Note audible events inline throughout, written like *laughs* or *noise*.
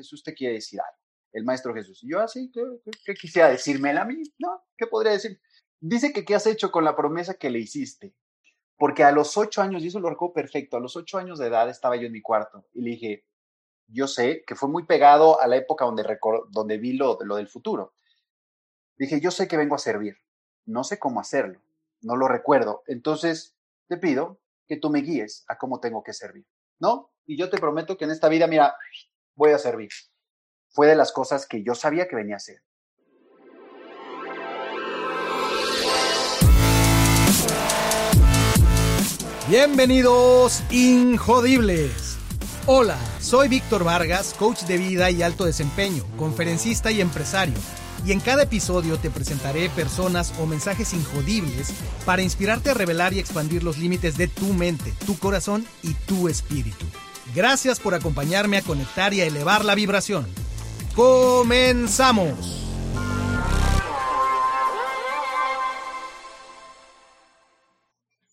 Jesús te quiere decir algo, el Maestro Jesús. Yo así, ¿qué, qué, quisiera decirme a mí? No, ¿qué podría decir? Dice que qué has hecho con la promesa que le hiciste. Porque a los ocho años, y eso lo recuerdo perfecto, a los ocho años de edad estaba yo en mi cuarto y le dije, yo sé que fue muy pegado a la época donde, donde vi lo, lo del futuro. Dije, yo sé que vengo a servir, no sé cómo hacerlo, no lo recuerdo. Entonces, te pido que tú me guíes a cómo tengo que servir, ¿no? Y yo te prometo que en esta vida, mira, voy a servir. Fue de las cosas que yo sabía que venía a hacer. Bienvenidos, Injodibles. Hola, soy Víctor Vargas, coach de vida y alto desempeño, conferencista y empresario. Y en cada episodio te presentaré personas o mensajes injodibles para inspirarte a revelar y expandir los límites de tu mente, tu corazón y tu espíritu. Gracias por acompañarme a conectar y a elevar la vibración. ¡Comenzamos!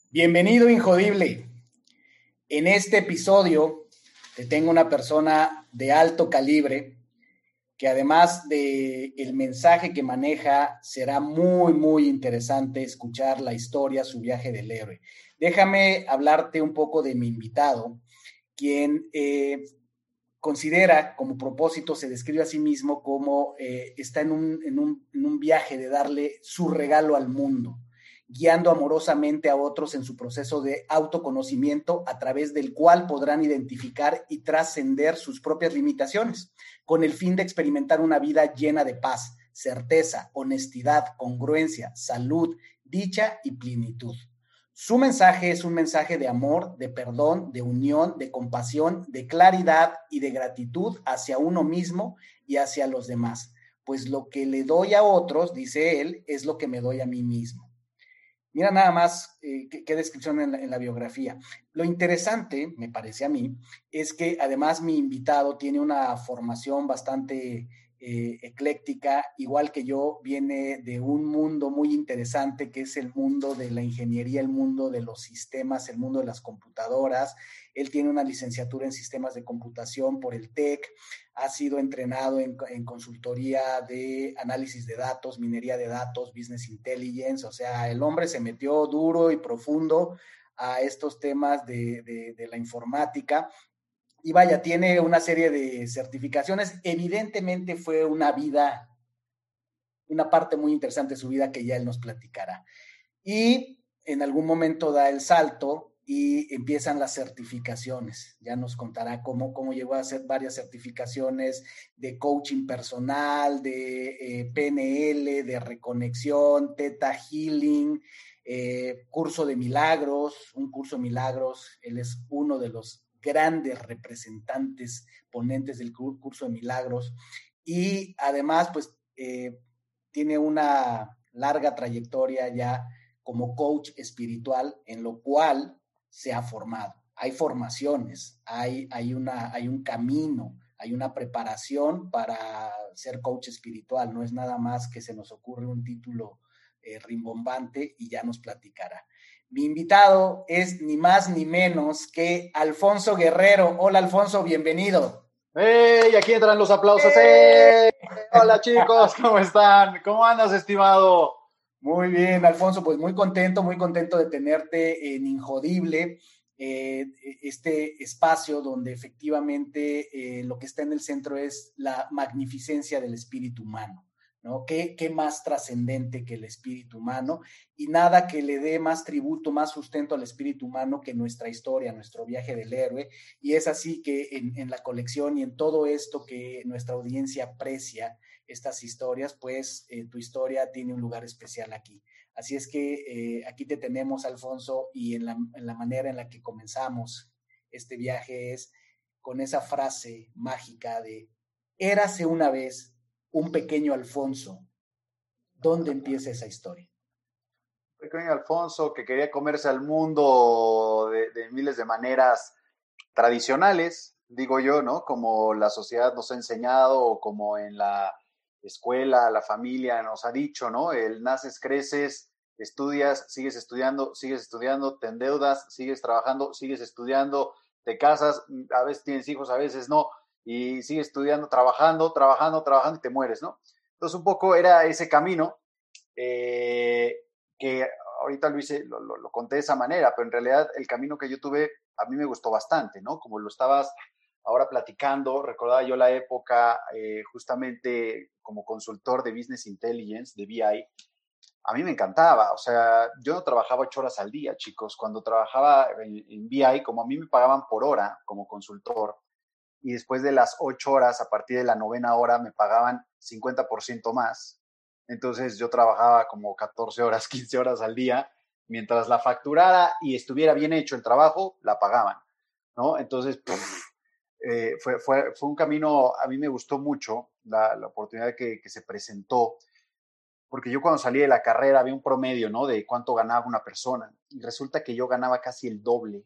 Bienvenido, Injodible. En este episodio te tengo una persona de alto calibre que además de el mensaje que maneja, será muy, muy interesante escuchar la historia, su viaje del héroe. Déjame hablarte un poco de mi invitado, quien eh, considera como propósito, se describe a sí mismo como eh, está en un, en, un, en un viaje de darle su regalo al mundo guiando amorosamente a otros en su proceso de autoconocimiento a través del cual podrán identificar y trascender sus propias limitaciones, con el fin de experimentar una vida llena de paz, certeza, honestidad, congruencia, salud, dicha y plenitud. Su mensaje es un mensaje de amor, de perdón, de unión, de compasión, de claridad y de gratitud hacia uno mismo y hacia los demás. Pues lo que le doy a otros, dice él, es lo que me doy a mí mismo. Mira nada más eh, qué, descripción en la, biografía. Lo interesante, me parece a mí, es que además mi invitado tiene una formación bastante eh, ecléctica, igual que yo, viene de un mundo muy interesante que es el mundo de la ingeniería, el mundo de los sistemas, el mundo de las computadoras. Él tiene una licenciatura en sistemas de computación por el TEC, ha sido entrenado en, consultoría de análisis de datos, minería de datos, business intelligence, o sea, el hombre se metió duro y profundo a estos temas de, la informática. Y vaya, tiene una serie de certificaciones. Evidentemente fue una vida, una parte muy interesante de su vida que ya él nos platicará. Y en algún momento da el salto y empiezan las certificaciones. Ya nos contará cómo, cómo llegó a hacer varias certificaciones de coaching personal, de eh, PNL, de reconexión, Teta Healing, eh, curso de milagros, un curso de milagros. Él es uno de los grandes representantes, ponentes del curso de milagros. Y además, pues, eh, tiene una larga trayectoria ya como coach espiritual, en lo cual se ha formado. Hay formaciones, hay, hay, una, hay un camino, hay una preparación para ser coach espiritual. No es nada más que se nos ocurre un título eh, rimbombante y ya nos platicará. Mi invitado es ni más ni menos que Alfonso Guerrero. Hola Alfonso, bienvenido. ¡Hey! Aquí entran los aplausos. ¡Hey! Hola chicos, ¿cómo están? ¿Cómo andas, estimado? Muy bien, Alfonso, pues muy contento, muy contento de tenerte en Injodible, eh, este espacio donde efectivamente eh, lo que está en el centro es la magnificencia del espíritu humano. ¿Qué, más trascendente que el espíritu humano? Y nada que le dé más tributo, más sustento al espíritu humano que nuestra historia, nuestro viaje del héroe. Y es así que en, en la colección y en todo esto que nuestra audiencia aprecia, estas historias, pues eh, tu historia tiene un lugar especial aquí. Así es que eh, aquí te tenemos, Alfonso, y en la, en la, manera en la que comenzamos este viaje es con esa frase mágica de, érase una vez un pequeño Alfonso. ¿Dónde empieza esa historia? Pequeño Alfonso que quería comerse al mundo de, de miles de maneras tradicionales, digo yo, ¿no? Como la sociedad nos ha enseñado o como en la escuela, la familia nos ha dicho, ¿no? El naces, creces, estudias, sigues estudiando, sigues estudiando, te endeudas, sigues trabajando, sigues estudiando, te casas, a veces tienes hijos, a veces no, y sigues estudiando, trabajando, trabajando, trabajando y te mueres, ¿no? Entonces un poco era ese camino eh, que ahorita lo hice, lo, lo, conté de esa manera, pero en realidad el camino que yo tuve a mí me gustó bastante, ¿no? Como lo estabas ahora platicando, recordaba yo la época eh, justamente como consultor de Business Intelligence, de BI, a mí me encantaba, o sea, yo no trabajaba ocho horas al día, chicos, cuando trabajaba en, en BI, como a mí me pagaban por hora como consultor, y después de las ocho horas, a partir de la novena hora, me pagaban 50% más. Entonces yo trabajaba como 14 horas, *laughs* 15 horas al día, mientras la facturara y estuviera bien hecho el trabajo, la pagaban, ¿no? Entonces, eh, fue, fue, fue, un camino, a mí me gustó mucho la, la oportunidad que, que, se presentó, porque yo cuando salí de la carrera había un promedio, ¿no? De cuánto ganaba una persona, y resulta que yo ganaba casi el doble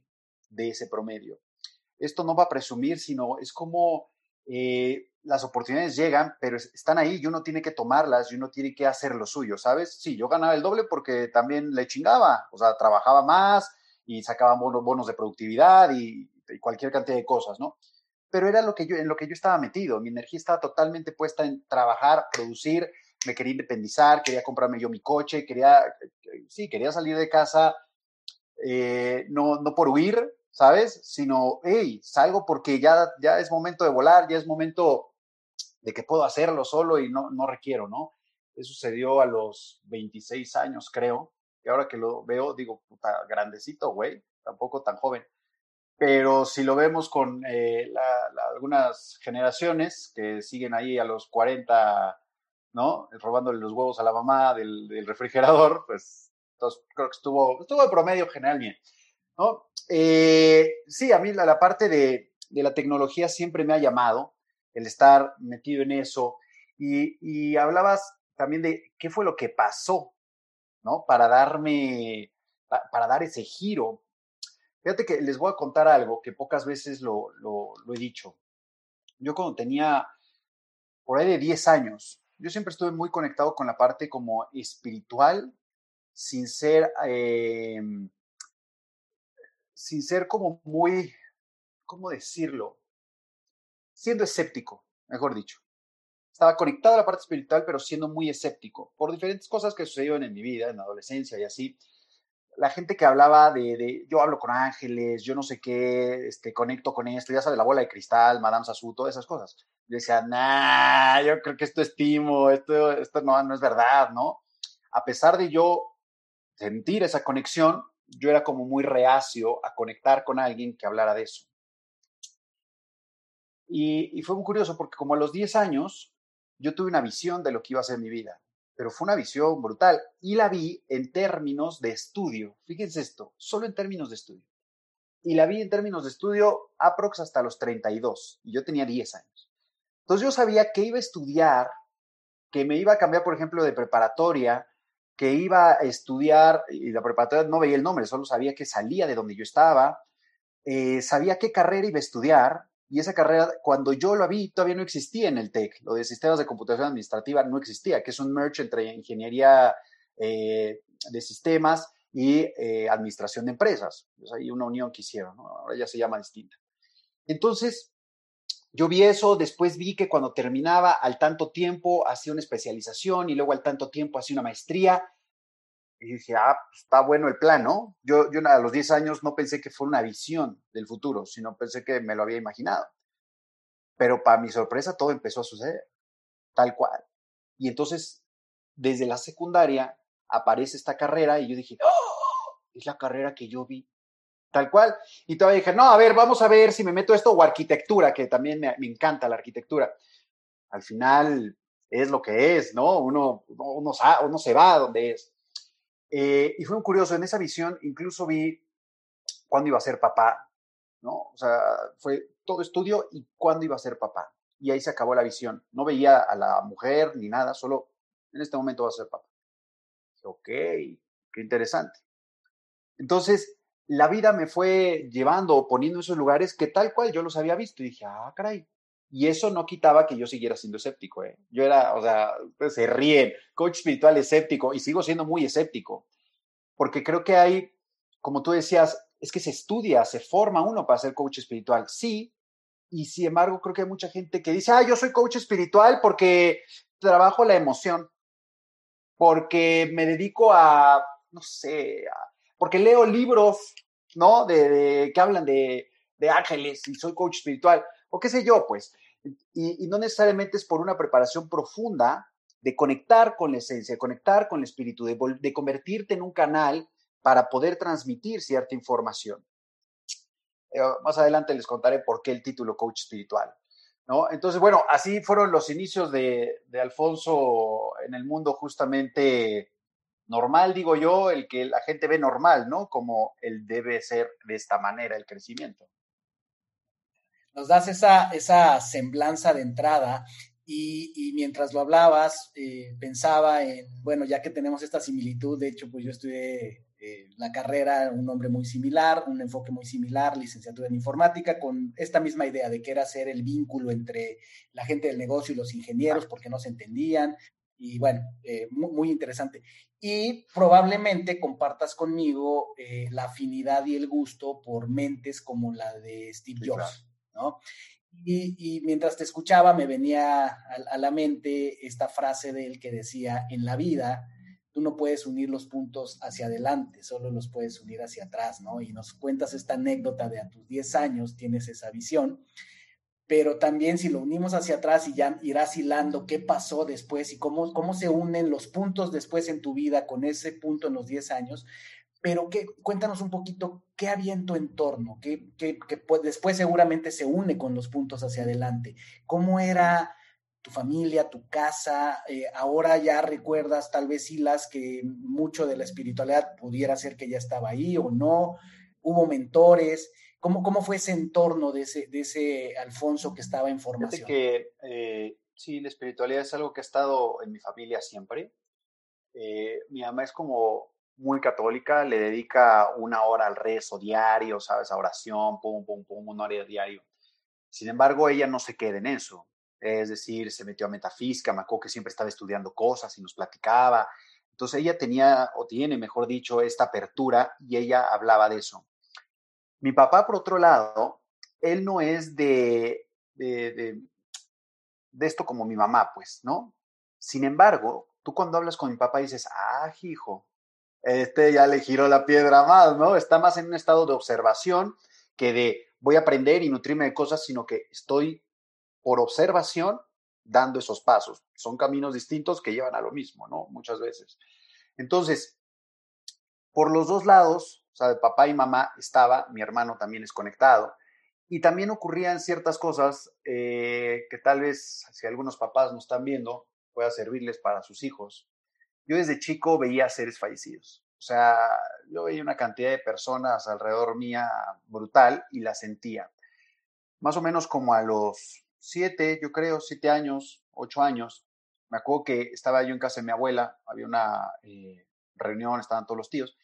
de ese promedio. Esto no va a presumir, sino es como eh, las oportunidades llegan, pero están ahí y uno tiene que tomarlas y uno tiene que hacer lo suyo, ¿sabes? Sí, yo ganaba el doble porque también le chingaba, o sea, trabajaba más y sacaba bonos, bonos de productividad y, cualquier cantidad de cosas, ¿no? pero era lo que yo, en lo que yo estaba metido. Mi energía estaba totalmente puesta en trabajar, producir, me quería independizar, quería comprarme yo mi coche, quería, sí, quería salir de casa, eh, no, no por huir, ¿sabes? Sino, hey, salgo porque ya, ya es momento de volar, ya es momento de que puedo hacerlo solo y no, no requiero, ¿no? Eso sucedió a los 26 años, creo, y ahora que lo veo, digo, puta, grandecito, güey, tampoco tan joven pero si lo vemos con eh, algunas generaciones que siguen ahí a los 40, ¿no? Robándole los huevos a la mamá del, del refrigerador, pues entonces, creo que estuvo, estuvo de promedio general bien, ¿no? Eh, sí, a mí la, parte de, la tecnología siempre me ha llamado, el estar metido en eso, y, hablabas también de qué fue lo que pasó, ¿no? Para darme, para dar ese giro, Fíjate que les voy a contar algo que pocas veces lo, he dicho. Yo cuando tenía por ahí de 10 años, yo siempre estuve muy conectado con la parte como espiritual, sin ser, eh, sin ser como muy, ¿cómo decirlo? Siendo escéptico, mejor dicho. Estaba conectado a la parte espiritual, pero siendo muy escéptico por diferentes cosas que sucedieron en mi vida, en la adolescencia y así la gente que hablaba de, de, yo hablo con ángeles, yo no sé qué, este, conecto con esto, ya sabes, la bola de cristal, Madame Sassou, todas esas cosas. Yo decía, nah, yo creo que esto es timo, esto, esto no, no es verdad, ¿no? A pesar de yo sentir esa conexión, yo era como muy reacio a conectar con alguien que hablara de eso. Y, fue muy curioso porque como a los 10 años, yo tuve una visión de lo que iba a ser mi vida pero fue una visión brutal y la vi en términos de estudio. Fíjense esto, solo en términos de estudio. Y la vi en términos de estudio aprox hasta los 32 y yo tenía 10 años. Entonces yo sabía que iba a estudiar, que me iba a cambiar, por ejemplo, de preparatoria, que iba a estudiar, y la preparatoria no veía el nombre, solo sabía que salía de donde yo estaba, eh, sabía qué carrera iba a estudiar, y esa carrera, cuando yo lo vi, todavía no existía en el TEC. Lo de sistemas de computación administrativa no existía, que es un merge entre ingeniería eh, de sistemas y eh, administración de empresas. Pues hay una unión que hicieron, ahora ya se llama distinta. Entonces, yo vi eso, después vi que cuando terminaba al tanto tiempo hacía una especialización y luego al tanto tiempo hacía una maestría. Y dije, ah, está bueno el plan, ¿no? Yo, yo a los 10 años no pensé que fue una visión del futuro, sino pensé que me lo había imaginado. Pero para mi sorpresa todo empezó a suceder, tal cual. Y entonces, desde la secundaria aparece esta carrera y yo dije, ¡Oh! es la carrera que yo vi, tal cual. Y todavía dije, no, a ver, vamos a ver si me meto esto o arquitectura, que también me, me encanta la arquitectura. Al final es lo que es, ¿no? Uno, uno, uno se va a donde es. Eh, y fue muy curioso, en esa visión incluso vi cuándo iba a ser papá, ¿no? O sea, fue todo estudio y cuándo iba a ser papá. Y ahí se acabó la visión. No veía a la mujer ni nada, solo en este momento va a ser papá. Ok, qué interesante. Entonces, la vida me fue llevando o poniendo en esos lugares que tal cual yo los había visto y dije, ah, caray. Y eso no quitaba que yo siguiera siendo escéptico. ¿eh? Yo era, o sea, pues se ríen, coach espiritual escéptico y sigo siendo muy escéptico. Porque creo que hay, como tú decías, es que se estudia, se forma uno para ser coach espiritual. Sí, y sin embargo creo que hay mucha gente que dice, ah, yo soy coach espiritual porque trabajo la emoción, porque me dedico a, no sé, porque leo libros, ¿no? De, que hablan de, ángeles y soy coach espiritual, o qué sé yo, pues. Y, no necesariamente es por una preparación profunda de conectar con la esencia, de conectar con el espíritu, de, convertirte en un canal para poder transmitir cierta información. Eh, más adelante les contaré por qué el título coach espiritual. ¿no? Entonces, bueno, así fueron los inicios de Alfonso en el mundo justamente normal, digo yo, el que la gente ve normal, ¿no? Como él debe ser de esta manera el crecimiento. Nos das esa, esa semblanza de entrada y, mientras lo hablabas, eh, pensaba en, bueno, ya que tenemos esta similitud, de hecho, pues yo estudié eh, la carrera, un nombre muy similar, un enfoque muy similar, licenciatura en informática, con esta misma idea de que era hacer el vínculo entre la gente del negocio y los ingenieros porque no se entendían. Y bueno, eh, muy, interesante. Y probablemente compartas conmigo eh, la afinidad y el gusto por mentes como la de Steve Jobs, ¿no? Y, mientras te escuchaba me venía a la mente esta frase de él que decía, en la vida tú no puedes unir los puntos hacia adelante, solo los puedes unir hacia atrás, ¿no? Y nos cuentas esta anécdota de a tus 10 años tienes esa visión, pero también si lo unimos hacia atrás y ya irás hilando qué pasó después y cómo, cómo se unen los puntos después en tu vida con ese punto en los 10 años, pero que, cuéntanos un poquito qué había en tu entorno, que, que, que después seguramente se une con los puntos hacia adelante, cómo era tu familia, tu casa, eh, ahora ya recuerdas tal vez las que mucho de la espiritualidad pudiera ser que ya estaba ahí o no, hubo mentores, ¿cómo, cómo fue ese entorno de ese, de ese Alfonso que estaba en formación? que eh, sí, la espiritualidad es algo que ha estado en mi familia siempre. Eh, mi mamá es como muy católica, le dedica una hora al rezo diario, ¿sabes? A oración, pum, pum, pum, una hora diario. Sin embargo, ella no se queda en eso es decir, se metió a metafísica, me acuerdo que siempre estaba estudiando cosas y nos platicaba. Entonces ella tenía, o tiene, mejor dicho, esta apertura y ella hablaba de eso. Mi papá, por otro lado, él no es de, de, de, esto como mi mamá, pues, ¿no? Sin embargo, tú cuando hablas con mi papá dices, ah, hijo, este ya le giró la piedra más, ¿no? Está más en un estado de observación que de voy a aprender y nutrirme de cosas, sino que estoy por observación dando esos pasos. Son caminos distintos que llevan a lo mismo, ¿no? Muchas veces. Entonces, por los dos lados, o sea, de papá y mamá estaba, mi hermano también es conectado, y también ocurrían ciertas cosas eh, que tal vez, si algunos papás nos están viendo, pueda servirles para sus hijos. Yo desde chico veía seres fallecidos. O sea, yo veía una cantidad de personas alrededor mía brutal y la sentía. Más o menos como a los siete, yo creo, siete años, ocho años, me acuerdo que estaba yo en casa de mi abuela, había una eh, reunión, estaban todos los tíos,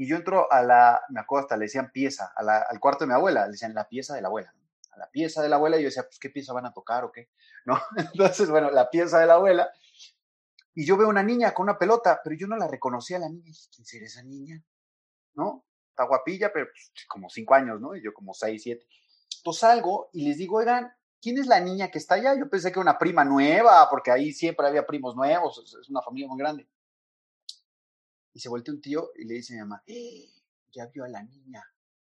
y yo entro a la, me acuerdo hasta le decían pieza, al cuarto de mi abuela, le decían la pieza de la abuela, a la pieza de la abuela, y yo decía, pues, ¿qué pieza van a tocar o qué? *laughs* ¿No? Entonces, bueno, la pieza de la abuela, y yo veo una niña con una pelota, pero yo no la reconocía a la niña, y ¿quién será esa niña? ¿No? Está guapilla, pero pues, como cinco años, ¿no? Y yo como seis, siete. Entonces salgo y les digo, oigan, ¿quién es la niña que está allá? Yo pensé que una prima nueva, porque ahí siempre había primos nuevos, es una familia muy grande. Y se voltea un tío y le dice a mi mamá, ¡Eh! ya vio a la niña,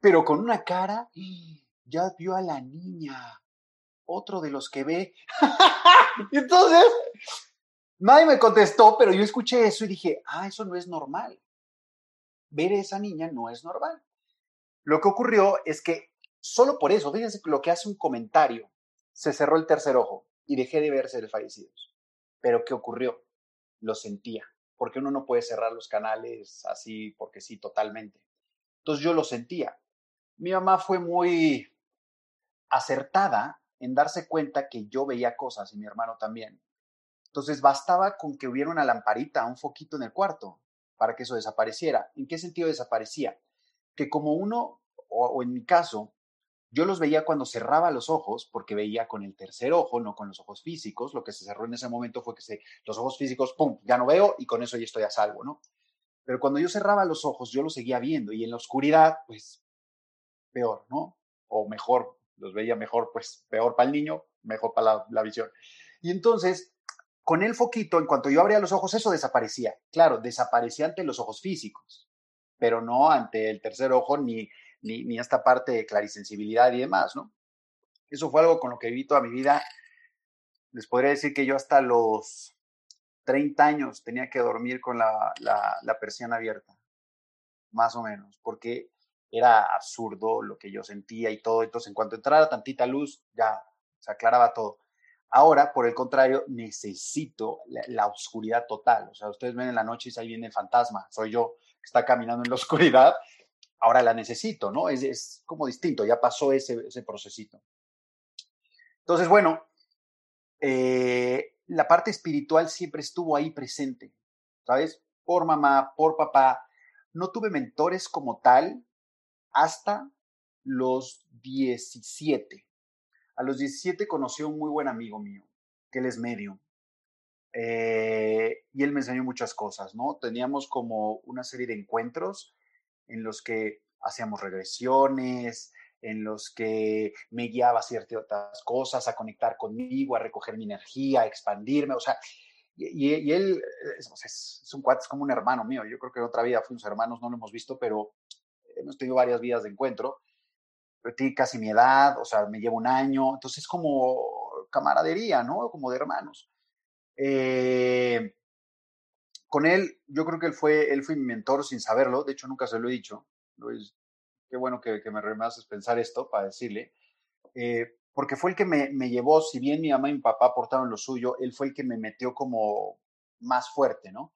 pero con una cara, ¡Eh! ya vio a la niña, otro de los que ve. *laughs* Entonces, nadie me contestó, pero yo escuché eso y dije, ah, eso no es normal. Ver a esa niña no es normal. Lo que ocurrió es que solo por eso, fíjense lo que hace un comentario se cerró el tercer ojo y dejé de ver seres fallecidos. Pero ¿qué ocurrió? Lo sentía, porque uno no puede cerrar los canales así porque sí, totalmente. Entonces yo lo sentía. Mi mamá fue muy acertada en darse cuenta que yo veía cosas y mi hermano también. Entonces bastaba con que hubiera una lamparita, un foquito en el cuarto para que eso desapareciera. ¿En qué sentido desaparecía? Que como uno, o, en mi caso, yo los veía cuando cerraba los ojos, porque veía con el tercer ojo, no con los ojos físicos. Lo que se cerró en ese momento fue que se, los ojos físicos, ¡pum!, ya no veo y con eso ya estoy a salvo, ¿no? Pero cuando yo cerraba los ojos, yo los seguía viendo y en la oscuridad, pues, peor, ¿no? O mejor, los veía mejor, pues peor para el niño, mejor para la, la visión. Y entonces, con el foquito, en cuanto yo abría los ojos, eso desaparecía. Claro, desaparecía ante los ojos físicos, pero no ante el tercer ojo ni, ni, ni esta parte de clarisensibilidad y demás, ¿no? Eso fue algo con lo que viví toda mi vida. Les podría decir que yo hasta los 30 años tenía que dormir con la, la, persiana abierta, más o menos, porque era absurdo lo que yo sentía y todo. Entonces, en cuanto entrara tantita luz, ya se aclaraba todo. Ahora, por el contrario, necesito la, la, oscuridad total. O sea, ustedes ven en la noche y ahí viene el fantasma, soy yo que está caminando en la *laughs* oscuridad. Ahora la necesito, ¿no? Es, es como distinto, ya pasó ese, ese procesito. Entonces, bueno, eh, la parte espiritual siempre estuvo ahí presente, ¿sabes? Por mamá, por papá. No tuve mentores como tal hasta los 17. A los 17 conocí a un muy buen amigo mío, que él es medio. Eh, y él me enseñó muchas cosas, ¿no? Teníamos como una serie de encuentros en los que hacíamos regresiones, en los que me guiaba a ciertas cosas, a conectar conmigo, a recoger mi energía, a expandirme, o sea, y, y él es, es, es, un cuate, es como un hermano mío, yo creo que en otra vida fuimos hermanos, no lo hemos visto, pero hemos tenido varias vidas de encuentro, pero tiene casi mi edad, o sea, me lleva un año, entonces es como camaradería, ¿no? Como de hermanos. Eh, con él, yo creo que él fue, él fue mi mentor sin saberlo, de hecho nunca se lo he dicho, qué bueno que, me haces pensar esto para decirle, eh, porque fue el que me, me, llevó, si bien mi mamá y mi papá aportaron lo suyo, él fue el que me metió como más fuerte, ¿no?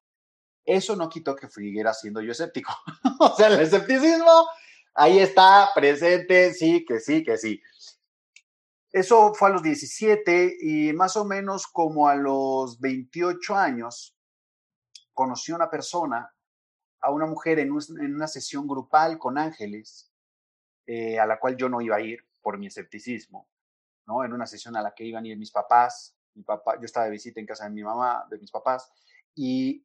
Eso no quitó que siguiera siendo yo escéptico. *laughs* o sea, el escepticismo ahí está presente, sí, que sí, que sí. Eso fue a los 17 y más o menos como a los 28 años conocí a una persona, a una mujer en, un, en una sesión grupal con ángeles, eh, a la cual yo no iba a ir por mi escepticismo, ¿no? En una sesión a la que iban a ir mis papás, mi papá, yo estaba de visita en casa de mi mamá, de mis papás, y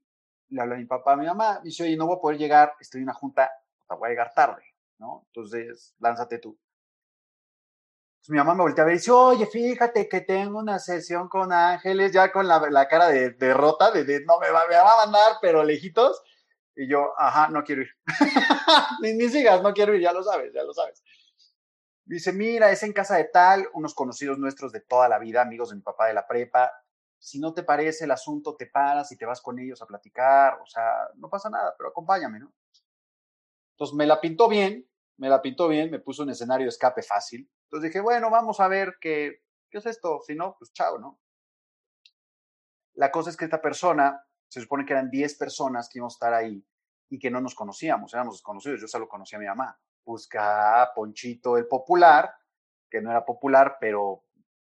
le hablé a mi papá, a mi mamá, y dice, oye, no voy a poder llegar, estoy en una junta, voy a llegar tarde, ¿no? Entonces, lánzate tú. Entonces, mi mamá me voltea a ver y dice, oye, fíjate que tengo una sesión con ángeles, ya con la, la cara de derrota, de, de, no, me va, me va a mandar, pero lejitos. Y yo, ajá, no quiero ir. *laughs* ni, ni sigas, no quiero ir, ya lo sabes, ya lo sabes. Dice, mira, es en casa de tal, unos conocidos nuestros de toda la vida, amigos de mi papá de la prepa, si no te parece el asunto, te paras y te vas con ellos a platicar, o sea, no pasa nada, pero acompáñame, ¿no? Entonces me la pintó bien, me la pintó bien, me puso un escenario escape fácil. Entonces dije, bueno, vamos a ver qué, qué es esto, si no, pues chao, ¿no? La cosa es que esta persona, se supone que eran 10 personas que íbamos a estar ahí y que no nos conocíamos, éramos desconocidos, yo solo conocía a mi mamá. Busca a Ponchito el popular, que no era popular, pero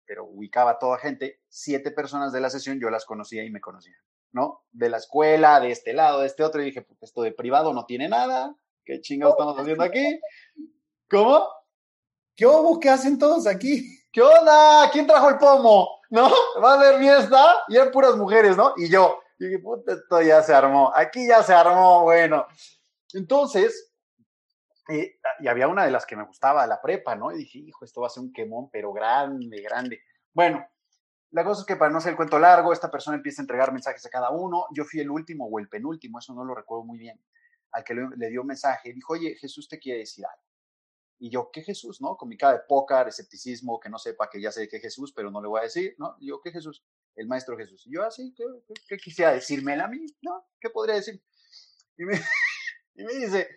pero ubicaba a toda gente, siete personas de la sesión yo las conocía y me conocían, ¿no? De la escuela, de este lado, de este otro, y dije, pues esto de privado no tiene nada, ¿qué chingados estamos haciendo aquí? ¿Cómo? ¿Qué hubo? ¿Qué hacen todos aquí? ¿Qué onda? ¿Quién trajo el pomo? ¿No? Va a haber fiesta y hay puras mujeres, ¿no? Y yo, y dije, puta, esto ya se armó, aquí ya se armó, bueno. Entonces, eh, y había una de las que me gustaba, la prepa, ¿no? Y dije, hijo, esto va a ser un quemón, pero grande, grande. Bueno, la cosa es que para no hacer el cuento largo, esta persona empieza a entregar mensajes a cada uno. Yo fui el último o el penúltimo, eso no lo recuerdo muy bien, al que le, le dio un mensaje. Dijo, oye, Jesús te quiere decir algo. Y yo, ¿qué Jesús? ¿No? Con mi cara de pócar, escepticismo, que no sepa que ya sé qué Jesús, pero no le voy a decir, ¿no? Yo, ¿qué Jesús? El Maestro Jesús. Y yo, así, ¿qué, qué, qué quisiera decírmela a mí? ¿No? ¿Qué podría decir? Y me, *laughs* y me dice,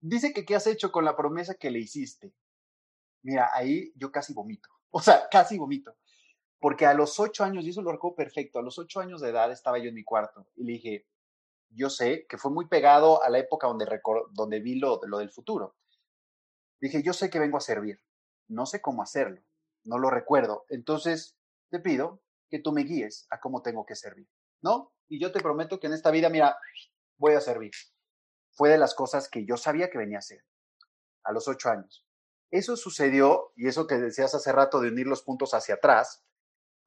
dice que qué has hecho con la promesa que le hiciste. Mira, ahí yo casi vomito, *laughs* o sea, casi vomito, porque a los ocho años, y eso lo recuerdo perfecto, a los ocho años de edad estaba yo en mi cuarto y le dije, yo sé que fue muy pegado a la época donde, donde vi lo, lo del futuro. Dije, yo sé que vengo a servir, no sé cómo hacerlo, no lo recuerdo, entonces te pido que tú me guíes a cómo tengo que servir, ¿no? Y yo te prometo que en esta vida, mira, voy a servir fue de las cosas que yo sabía que venía a hacer a los ocho años. Eso sucedió, y eso que decías hace rato de unir los puntos hacia atrás,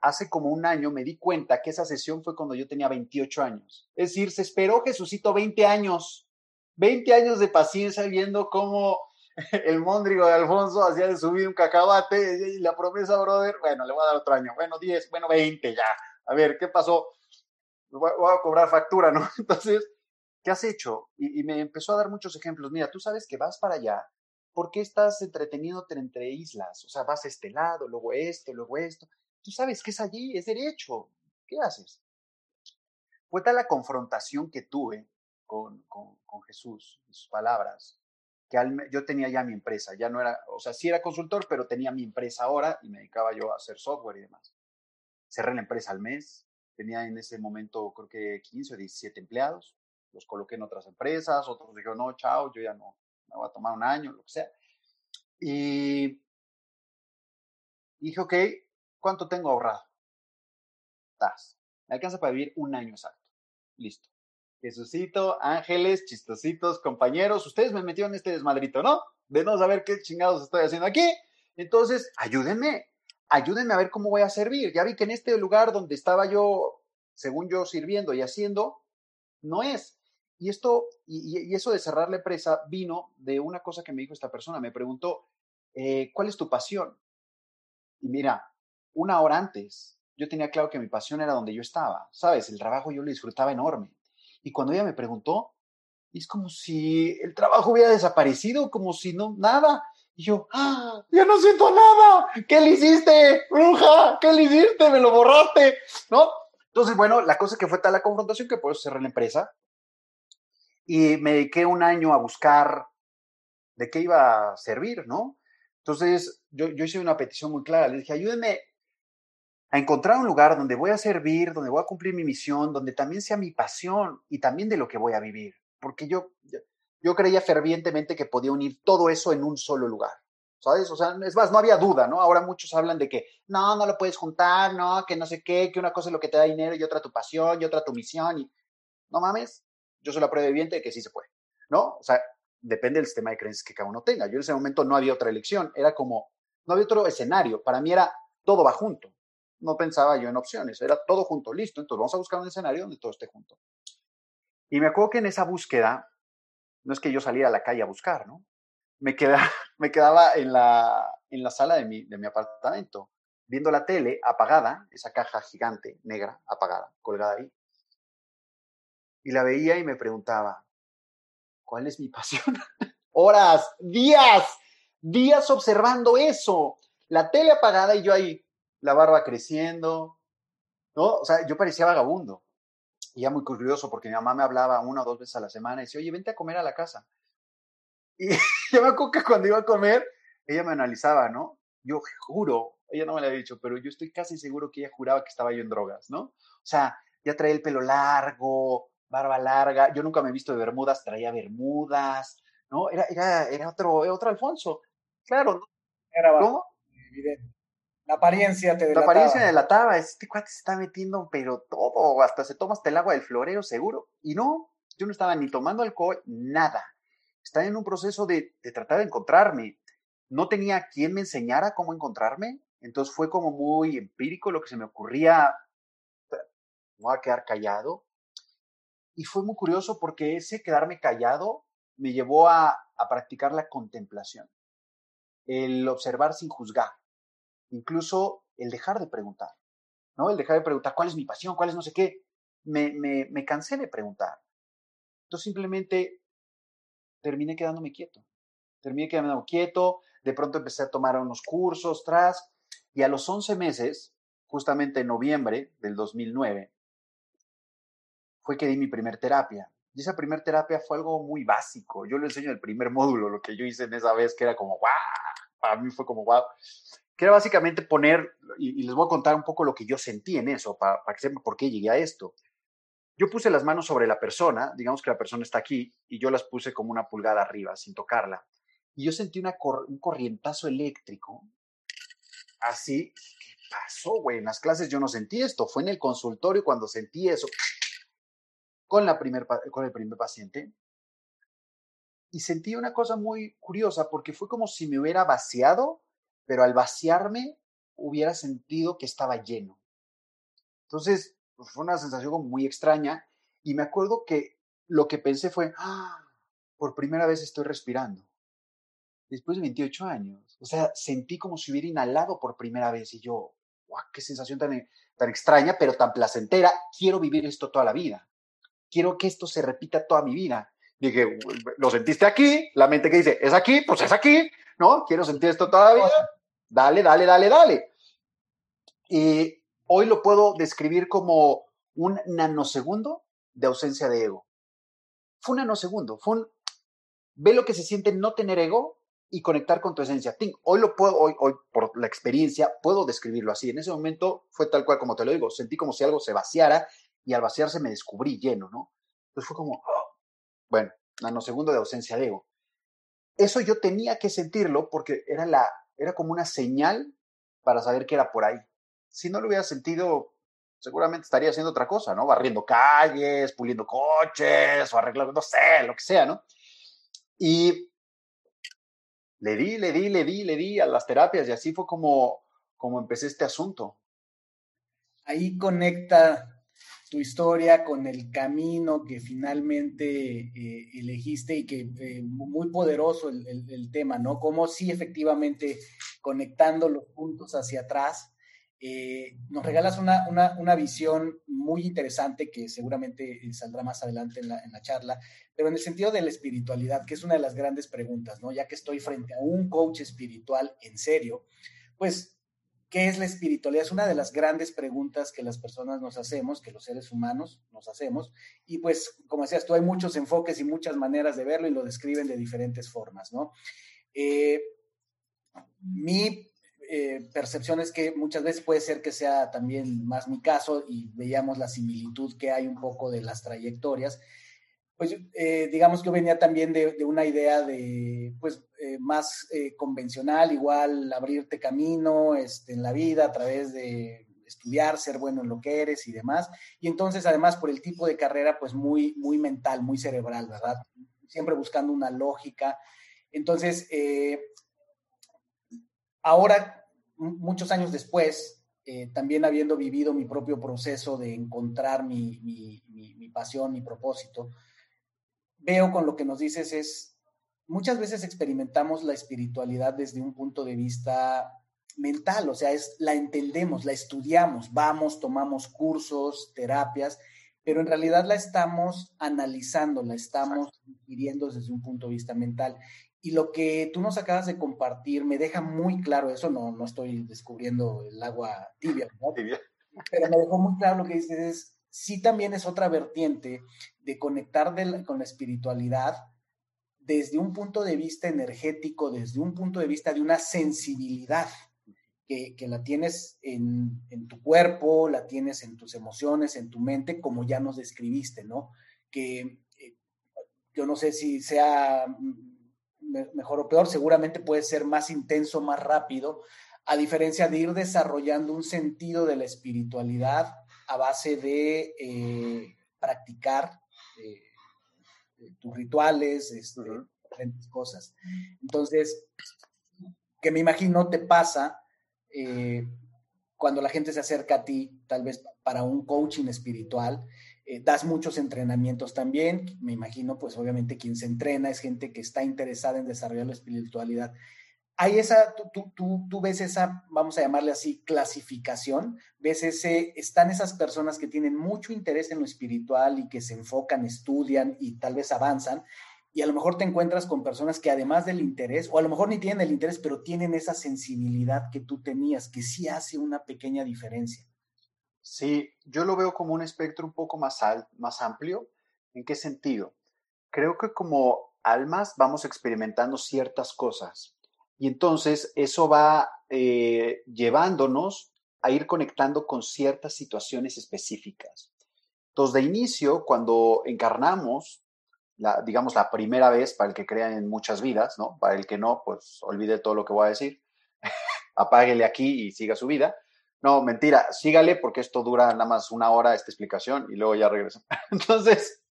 hace como un año me di cuenta que esa sesión fue cuando yo tenía 28 años. Es decir, se esperó Jesucito 20 años, 20 años de paciencia viendo cómo *laughs* el mondrigo de Alfonso hacía de subir un cacahuate y la promesa, brother, bueno, le voy a dar otro año, bueno, 10, bueno, 20 ya. A ver, ¿qué pasó? Voy a cobrar factura, ¿no? *laughs* Entonces, ¿qué has hecho? Y, me empezó a dar muchos ejemplos. Mira, tú sabes que vas para allá, ¿por qué estás entreteniéndote entre islas? O sea, vas a este lado, luego esto, luego esto. Tú sabes que es allí, es derecho. ¿Qué haces? Fue tal la confrontación que tuve con, con, con Jesús y sus palabras, que al, yo tenía ya mi empresa, ya no era, o sea, sí era consultor, pero tenía mi empresa ahora y me dedicaba yo a hacer software y demás. Cerré la empresa al mes, tenía en ese momento creo que 15 o 17 empleados, los coloqué en otras empresas, otros dijeron, no, chao, yo ya no, me voy a tomar un año, lo que sea. Y dije, ok, ¿cuánto tengo ahorrado? Tas. Me alcanza para vivir un año exacto. Listo. Jesucito, ángeles, chistositos, compañeros, ustedes me metieron en este desmadrito, ¿no? De no saber qué chingados estoy haciendo aquí. Entonces, ayúdenme, ayúdenme a ver cómo voy a servir. Ya vi que en este lugar donde estaba yo, según yo, sirviendo y haciendo, no es. Y esto, y, eso de cerrar la empresa vino de una cosa que me dijo esta persona. Me preguntó, eh, ¿cuál es tu pasión? Y mira, una hora antes, yo tenía claro que mi pasión era donde yo estaba. Sabes, el trabajo yo lo disfrutaba enorme. Y cuando ella me preguntó, es como si el trabajo hubiera desaparecido, como si no, nada. Y yo, ¡ah! ¡Ya no siento nada! ¿Qué le hiciste, bruja? ¿Qué le hiciste? ¿Me lo borraste? ¿No? Entonces, bueno, la cosa que fue tal la confrontación que por eso cerré la empresa. Y me dediqué un año a buscar de qué iba a servir, ¿no? Entonces, yo, yo hice una petición muy clara. Le dije, ayúdenme a encontrar un lugar donde voy a servir, donde voy a cumplir mi misión, donde también sea mi pasión y también de lo que voy a vivir. Porque yo, yo creía fervientemente que podía unir todo eso en un solo lugar. ¿Sabes? O sea, es más, no había duda, ¿no? Ahora muchos hablan de que no, no lo puedes juntar, no, que no sé qué, que una cosa es lo que te da dinero y otra tu pasión y otra tu misión. Y no mames, yo soy la prueba evidente de que sí se puede, ¿no? O sea, depende del sistema de creencias que cada uno tenga. Yo en ese momento no había otra elección, era como, no había otro escenario. Para mí era todo va junto. No pensaba yo en opciones, era todo junto, listo. Entonces vamos a buscar un escenario donde todo esté junto. Y me acuerdo que en esa búsqueda, no es que yo saliera a la calle a buscar, ¿no? Me quedaba, *laughs* me quedaba en, la, en la sala de mi, de mi apartamento, viendo la tele apagada, esa caja gigante, negra, apagada, colgada ahí. Y la veía y me preguntaba, ¿cuál es mi pasión? *laughs* Horas, días, días observando eso. La tele apagada y yo ahí, la barba creciendo, ¿no? O sea, yo parecía vagabundo. Y ya muy curioso porque mi mamá me hablaba una o dos veces a la semana y decía, oye, vente a comer a la casa. *laughs* Y yo me acuerdo que cuando iba a comer, ella me analizaba, ¿no? Yo juro, ella no me lo había dicho, pero yo estoy casi seguro que ella juraba que estaba yo en drogas, ¿no? O sea, ya traía el pelo largo, barba larga, yo nunca me he visto de bermudas, traía bermudas, ¿no? Era, era, era otro, otro Alfonso. Claro, ¿no? Era ¿Cómo? Evidente. La apariencia te delataba. La apariencia delataba, este cuate se está metiendo, pero todo, hasta se toma hasta el agua del floreo, seguro. Y no, yo no estaba ni tomando alcohol, nada. Estaba en un proceso de, de tratar de encontrarme. No tenía quien me enseñara cómo encontrarme, entonces fue como muy empírico lo que se me ocurría. Voy a quedar callado. Y fue muy curioso porque ese quedarme callado me llevó a, a practicar la contemplación, el observar sin juzgar incluso el dejar de preguntar, ¿no? El dejar de preguntar cuál es mi pasión, cuál es no sé qué. Me, me, me cansé de preguntar. Entonces simplemente terminé quedándome quieto. Terminé quedándome quieto, de pronto empecé a tomar unos cursos tras, y a los 11 meses, justamente en noviembre del 2009, fue que di mi primer terapia. Y esa primer terapia fue algo muy básico. Yo le enseño el primer módulo, lo que yo hice en esa vez, que era como, ¡guau! Para mí fue como, ¡guau! Que era básicamente poner, y, les voy a contar un poco lo que yo sentí en eso, para, que sepan por qué llegué a esto. Yo puse las manos sobre la persona, digamos que la persona está aquí, y yo las puse como una pulgada arriba, sin tocarla. Y yo sentí una un corrientazo eléctrico, así. ¿Qué pasó, güey? En las clases yo no sentí esto, fue en el consultorio cuando sentí eso, con, la primer, con el primer paciente. Y sentí una cosa muy curiosa, porque fue como si me hubiera vaciado pero al vaciarme hubiera sentido que estaba lleno. Entonces, pues, fue una sensación muy extraña y me acuerdo que lo que pensé fue, ah, por primera vez estoy respirando. después de 28 años. O sea, sentí como si hubiera inhalado por primera vez y yo, ¡guau! ¡Qué sensación tan, tan extraña, pero tan placentera! Quiero vivir esto toda la vida. Quiero que esto se repita toda mi vida. Dije, lo sentiste aquí, la mente que dice, es aquí, pues es aquí, ¿no? Quiero sentir esto toda la vida. Dale, dale, dale, dale. Y hoy lo puedo describir como un nanosegundo de ausencia de ego. Fue un nanosegundo, fue un... Ve lo que se siente no tener ego y conectar con tu esencia. Hoy lo puedo, hoy, hoy por la experiencia, puedo describirlo así. En ese momento fue tal cual como te lo digo, sentí como si algo se vaciara y al vaciarse me descubrí lleno, ¿no? Entonces fue como. Bueno, nanosegundo de ausencia de ego. Eso yo tenía que sentirlo porque era, la, era como una señal para saber que era por ahí. Si no lo hubiera sentido, seguramente estaría haciendo otra cosa, ¿no? Barriendo calles, puliendo coches o arreglando, no sé, lo que sea, ¿no? Y le di, le di, le di, le di a las terapias y así fue como, como empecé este asunto. Ahí conecta tu historia con el camino que finalmente eh, elegiste y que eh, muy poderoso el, el, tema, ¿no? Como si efectivamente conectando los puntos hacia atrás, eh, nos regalas una, una, una, visión muy interesante que seguramente saldrá más adelante en la, en la, charla, pero en el sentido de la espiritualidad, que es una de las grandes preguntas, ¿no? Ya que estoy frente a un coach espiritual en serio, pues, ¿qué es la espiritualidad? Es una de las grandes preguntas que las personas nos hacemos, que los seres humanos nos hacemos, y pues, como decías tú, hay muchos enfoques y muchas maneras de verlo y lo describen de diferentes formas, ¿no? Eh, mi eh, percepciones que muchas veces puede ser que sea también más mi caso y veíamos la similitud que hay un poco de las trayectorias. Pues eh, digamos que yo venía también de, una idea de, pues, eh, más convencional, igual abrirte camino este, en la vida a través de estudiar, ser bueno en lo que eres y demás. Y entonces, además, por el tipo de carrera, pues muy, muy mental, muy cerebral, ¿verdad? Siempre buscando una lógica. Entonces, Ahora, muchos años después, eh, también habiendo vivido mi propio proceso de encontrar mi, mi, pasión, mi propósito, veo con lo que nos dices es, muchas veces experimentamos la espiritualidad desde un punto de vista mental, o sea, es, la entendemos, la estudiamos, vamos, tomamos cursos, terapias, pero en realidad la estamos analizando, la estamos viviendo desde un punto de vista mental. Y lo que tú nos acabas de compartir me deja muy claro, eso no, no estoy descubriendo el agua tibia, pero me dejó muy claro lo que dices, es, sí también es otra vertiente de conectar con la espiritualidad desde un punto de vista energético, desde un punto de vista de una sensibilidad, que, la tienes en, tu cuerpo, la tienes en tus emociones, en tu mente, como ya nos describiste, ¿no? Que eh, yo no sé si sea mejor o peor, seguramente puede ser más intenso, más rápido, a diferencia de ir desarrollando un sentido de la espiritualidad a base de eh, practicar eh, tus rituales, este, diferentes cosas. Entonces, que me imagino te pasa eh, cuando la gente se acerca a ti, tal vez para un coaching espiritual, eh, das muchos entrenamientos también, me imagino, pues obviamente quien se entrena es gente que está interesada en desarrollar la espiritualidad. Hay esa, tú, tú, tú, ves esa, vamos a llamarle así, clasificación, ves ese, están esas personas que tienen mucho interés en lo espiritual y que se enfocan, estudian y tal vez avanzan, y a lo mejor te encuentras con personas que además del interés, o a lo mejor ni tienen el interés, pero tienen esa sensibilidad que tú tenías, que sí hace una pequeña diferencia. Sí, yo lo veo como un espectro un poco más, más amplio. ¿En qué sentido? Creo que como almas vamos experimentando ciertas cosas y entonces eso va eh, llevándonos a ir conectando con ciertas situaciones específicas. Entonces, de inicio, cuando encarnamos, la, digamos, la primera vez, para el que crea en muchas vidas, ¿no? Para el que no, pues olvide todo lo que voy a decir, *laughs* apáguele aquí y siga su vida. No, mentira, sígale porque esto dura nada más una hora esta explicación y luego ya regreso. *laughs* Entonces,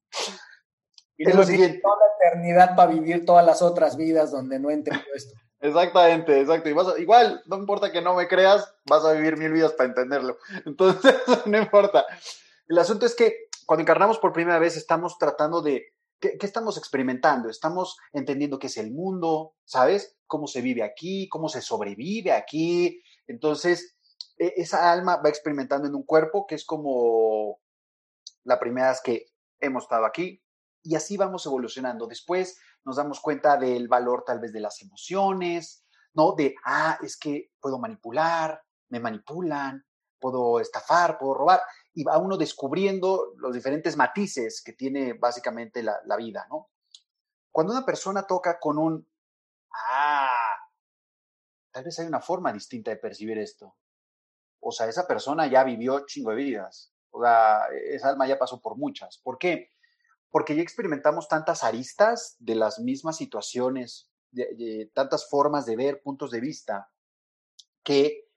y es lo siguiente. Toda la eternidad para vivir todas las otras vidas donde no entendido esto. Exactamente, exacto. Vas igual, no importa que no me creas, vas a vivir mil vidas para entenderlo. *laughs* Entonces, *laughs* no importa. El asunto es que cuando encarnamos por primera vez estamos tratando de, ¿Qué, estamos experimentando? Estamos entendiendo qué es el mundo, ¿sabes? Cómo se vive aquí, cómo se sobrevive aquí. Entonces, e, esa alma va experimentando en un cuerpo que es como la primera vez que hemos estado aquí y así vamos evolucionando. Después nos damos cuenta del valor tal vez de las emociones, ¿no? De, ah, es que puedo manipular, me manipulan, puedo estafar, puedo robar y va uno descubriendo los diferentes matices que tiene básicamente la, vida, ¿no? Cuando una persona toca con un, ah, tal vez hay una forma distinta de percibir esto. O sea, esa persona ya vivió chingo de vidas. O sea, esa alma ya pasó por muchas. ¿Por qué? Porque ya experimentamos tantas aristas de las mismas situaciones, de, tantas formas de ver, puntos de vista, que,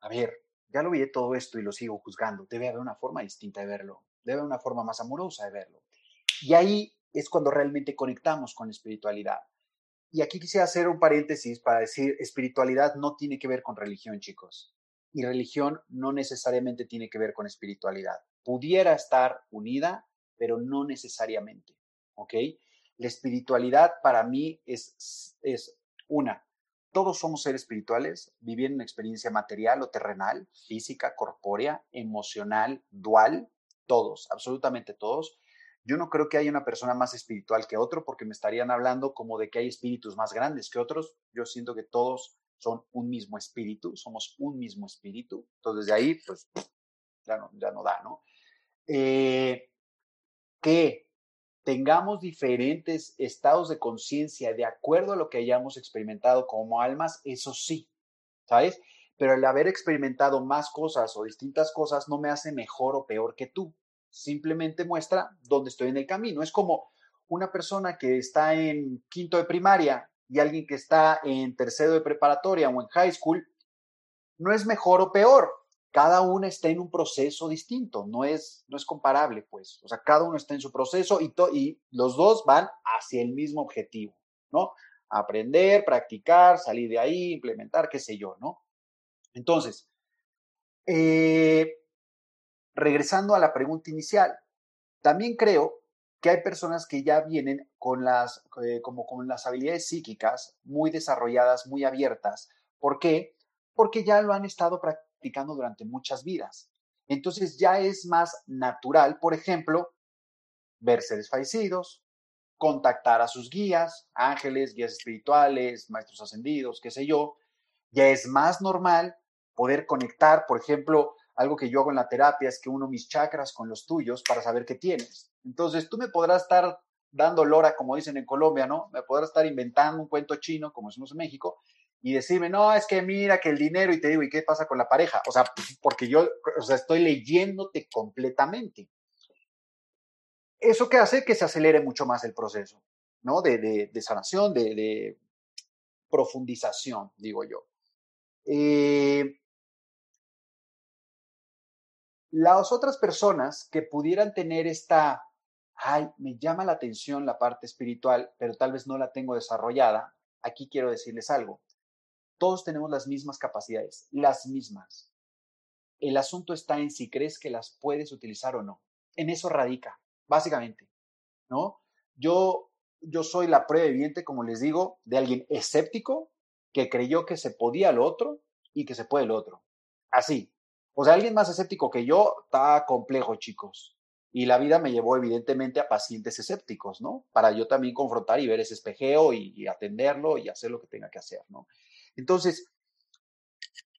a ver, ya lo vi todo esto y lo sigo juzgando. Debe haber una forma distinta de verlo. Debe haber una forma más amorosa de verlo. Y ahí es cuando realmente conectamos con espiritualidad. Y aquí quisiera hacer un paréntesis para decir, espiritualidad no tiene que ver con religión, chicos. Y religión no necesariamente tiene que ver con espiritualidad. Pudiera estar unida, pero no necesariamente. ¿Ok? La espiritualidad para mí es, es una, todos somos seres espirituales, viviendo una experiencia material o terrenal, física, corpórea, emocional, dual, todos, absolutamente todos. Yo no creo que haya una persona más espiritual que otro porque me estarían hablando como de que hay espíritus más grandes que otros. Yo siento que todos son un mismo espíritu, somos un mismo espíritu. Entonces, de ahí, pues, ya no, ya no da, ¿no? Eh, que tengamos diferentes estados de conciencia de acuerdo a lo que hayamos experimentado como almas, eso sí, ¿sabes? Pero el haber experimentado más cosas o distintas cosas no me hace mejor o peor que tú. Simplemente muestra dónde estoy en el camino. Es como una persona que está en quinto de primaria y alguien que está en tercero de preparatoria o en high school, no es mejor o peor, cada una está en un proceso distinto, no es, no es comparable, pues. O sea, cada uno está en su proceso y, los dos van hacia el mismo objetivo, ¿no? Aprender, practicar, salir de ahí, implementar, qué sé yo, ¿no? Entonces, eh, regresando a la pregunta inicial, también creo que hay personas que ya vienen con las, eh, como con las habilidades psíquicas muy desarrolladas, muy abiertas. ¿Por qué? Porque ya lo han estado practicando durante muchas vidas. Entonces ya es más natural, por ejemplo, verse desfallecidos, contactar a sus guías, ángeles, guías espirituales, maestros ascendidos, qué sé yo. Ya es más normal poder conectar, por ejemplo, algo que yo hago en la terapia es que uno mis chakras con los tuyos para saber qué tienes. Entonces tú me podrás estar dando lora, como dicen en Colombia, ¿no? Me podrás estar inventando un cuento chino, como decimos en México, y decirme, no, es que mira que el dinero y te digo, ¿y qué pasa con la pareja? O sea, porque yo, o sea, estoy leyéndote completamente. Eso que hace que se acelere mucho más el proceso, ¿no? De, de, sanación, de, de, profundización, digo yo. Eh, las otras personas que pudieran tener esta, ay, me llama la atención la parte espiritual, pero tal vez no la tengo desarrollada, aquí quiero decirles algo. Todos tenemos las mismas capacidades, las mismas. El asunto está en si crees que las puedes utilizar o no. En eso radica, básicamente, ¿no? Yo, yo soy la prueba viviente, como les digo, de alguien escéptico que creyó que se podía lo otro y que se puede lo otro. Así. O sea, alguien más escéptico que yo está complejo, chicos. Y la vida me llevó evidentemente a pacientes escépticos, ¿no? Para yo también confrontar y ver ese espejeo y, y atenderlo y hacer lo que tenga que hacer, ¿no? Entonces,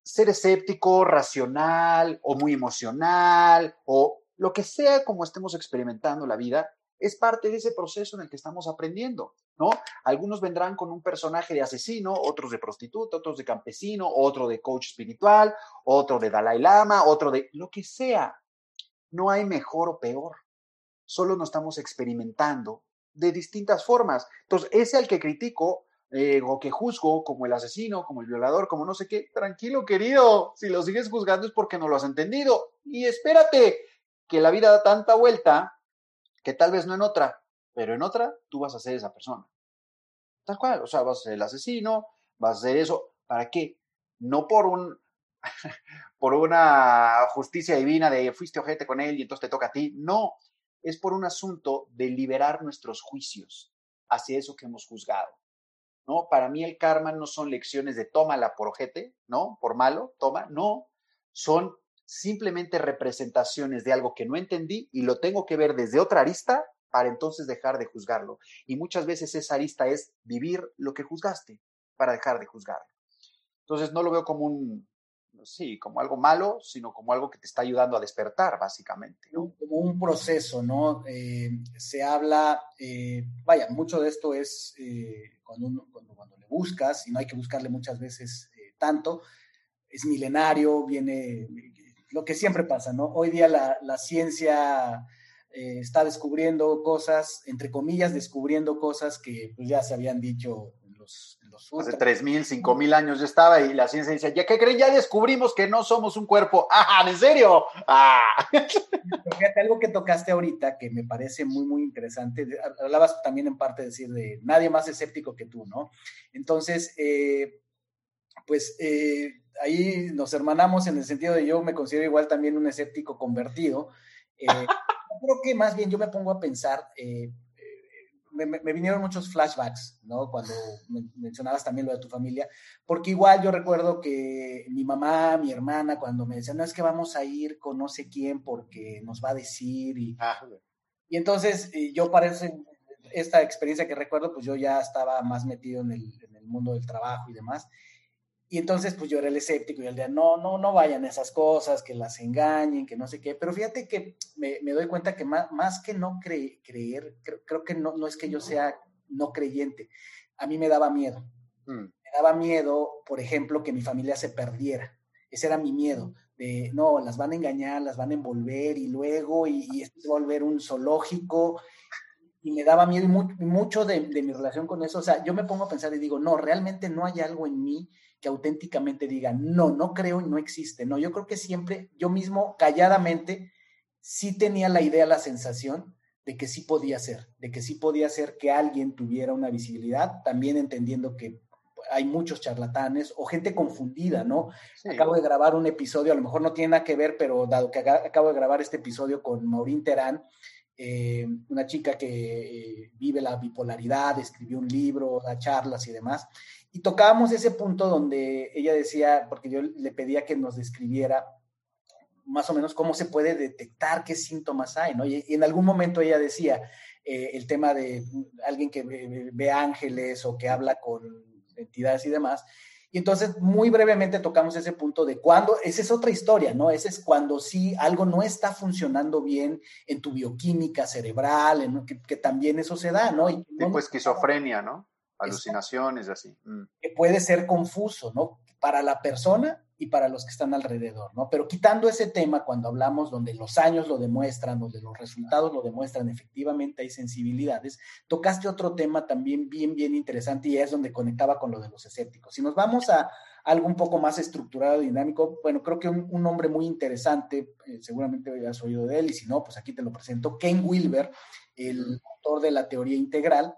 ser escéptico, racional o muy emocional o lo que sea como estemos experimentando la vida, es parte de ese proceso en el que estamos aprendiendo, ¿no? Algunos vendrán con un personaje de asesino, otros de prostituta, otros de campesino, otro de coach espiritual, otro de Dalai Lama, otro de lo que sea. No hay mejor o peor. Solo nos estamos experimentando de distintas formas. Entonces, ese al que critico eh, o que juzgo como el asesino, como el violador, como no sé qué. Tranquilo, querido, si lo sigues juzgando es porque no lo has entendido. Y espérate, que la vida da tanta vuelta que tal vez no en otra, pero en otra tú vas a ser esa persona. Tal cual, o sea, vas a ser el asesino, vas a ser eso. ¿Para qué? No por un *laughs* por una justicia divina de fuiste ojete con él y entonces te toca a ti. No, es por un asunto de liberar nuestros juicios hacia eso que hemos juzgado. ¿No? Para mí el karma no son lecciones de tómala por ojete, ¿no? Por malo, toma, no. Son simplemente representaciones de algo que no entendí y lo tengo que ver desde otra arista para entonces dejar de juzgarlo. Y muchas veces esa arista es vivir lo que juzgaste para dejar de juzgarlo. Entonces no lo veo como un, sí, como algo malo, sino como algo que te está ayudando a despertar, básicamente. Como un proceso, ¿no? Eh, se habla, eh, vaya, mucho de esto es eh, cuando, cuando, cuando, le buscas, y no hay que buscarle muchas veces tanto, es milenario, viene lo que siempre pasa, ¿no? Hoy día la, la ciencia está descubriendo cosas, entre comillas, descubriendo cosas que pues, ya se habían dicho Hace 3.000, 5.000 años yo estaba y la ciencia dice, ¿ya qué creen? Ya descubrimos que no somos un cuerpo. *laughs* ¡Ah, en serio! ¡Ah! Fíjate, algo que tocaste ahorita que me parece muy, muy interesante. Hablabas también en parte de decir de nadie más escéptico que tú, ¿no? Entonces, eh, pues eh, ahí nos hermanamos en el sentido de yo me considero igual también un escéptico convertido. Eh, *laughs* creo que más bien yo me pongo a pensar, me, vinieron muchos flashbacks, ¿no? Cuando mencionabas también lo de tu familia, porque igual yo recuerdo que mi mamá, mi hermana, cuando me decían, no es que vamos a ir con no sé quién porque nos va a decir, y, ah, y entonces yo para esta experiencia que recuerdo, pues yo ya estaba más metido en el, en el mundo del trabajo y demás, y entonces, pues yo era el escéptico y el de, no, no, no vayan esas cosas, que las engañen, que no sé qué. Pero fíjate que me, me doy cuenta que más, más que no creer, creo, que no, no es que yo sea no creyente, a mí me daba miedo. Mm. Me daba miedo, por ejemplo, que mi familia se perdiera. Ese era mi miedo, de, no, las van a engañar, las van a envolver y luego, y, y esto se va a volver un zoológico. Y me daba miedo y mucho de, de mi relación con eso. O sea, yo me pongo a pensar y digo, no, realmente no hay algo en mí que auténticamente diga, no, no creo y no existe. No, yo creo que siempre yo mismo calladamente sí tenía la idea, la sensación de que sí podía ser, de que sí podía ser que alguien tuviera una visibilidad, también entendiendo que hay muchos charlatanes o gente confundida, ¿no? Acabo de grabar un episodio, a lo mejor no tiene nada que ver, pero dado que acabo de grabar este episodio con Maureen Terán, eh, una chica que eh, vive la bipolaridad, escribió un libro, da charlas y demás, y tocábamos ese punto donde ella decía, porque yo le pedía que nos describiera más o menos cómo se puede detectar qué síntomas hay, ¿no? Y, en algún momento ella decía eh, el tema de alguien que ve, ángeles o que habla con entidades y demás. Y entonces, muy brevemente tocamos ese punto de cuando, esa es otra historia, ¿no? Ese es cuando sí algo no está funcionando bien en tu bioquímica cerebral, en, que, que también eso se da, ¿no? Y tipo esquizofrenia, ¿no? Alucinaciones, así. Mm. Que puede ser confuso, ¿no? Para la persona y para los que están alrededor, ¿no? Pero quitando ese tema, cuando hablamos donde los años lo demuestran, donde los resultados lo demuestran, efectivamente hay sensibilidades, tocaste otro tema también bien, bien interesante y es donde conectaba con lo de los escépticos. Si nos vamos a algo un poco más estructurado, dinámico, bueno, creo que un, hombre muy interesante, eh, seguramente hayas oído de él, y si no, pues aquí te lo presento, Ken Wilber, el autor de la teoría integral,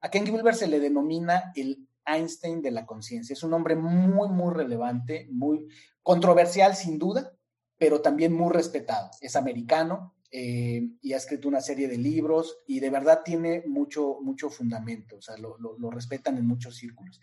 a Ken Wilber se le denomina el Einstein de la conciencia. Es un hombre muy, muy relevante, muy controversial sin duda, pero también muy respetado. Es americano eh, y ha escrito una serie de libros y de verdad tiene mucho, mucho fundamento, o sea, lo, respetan en muchos círculos.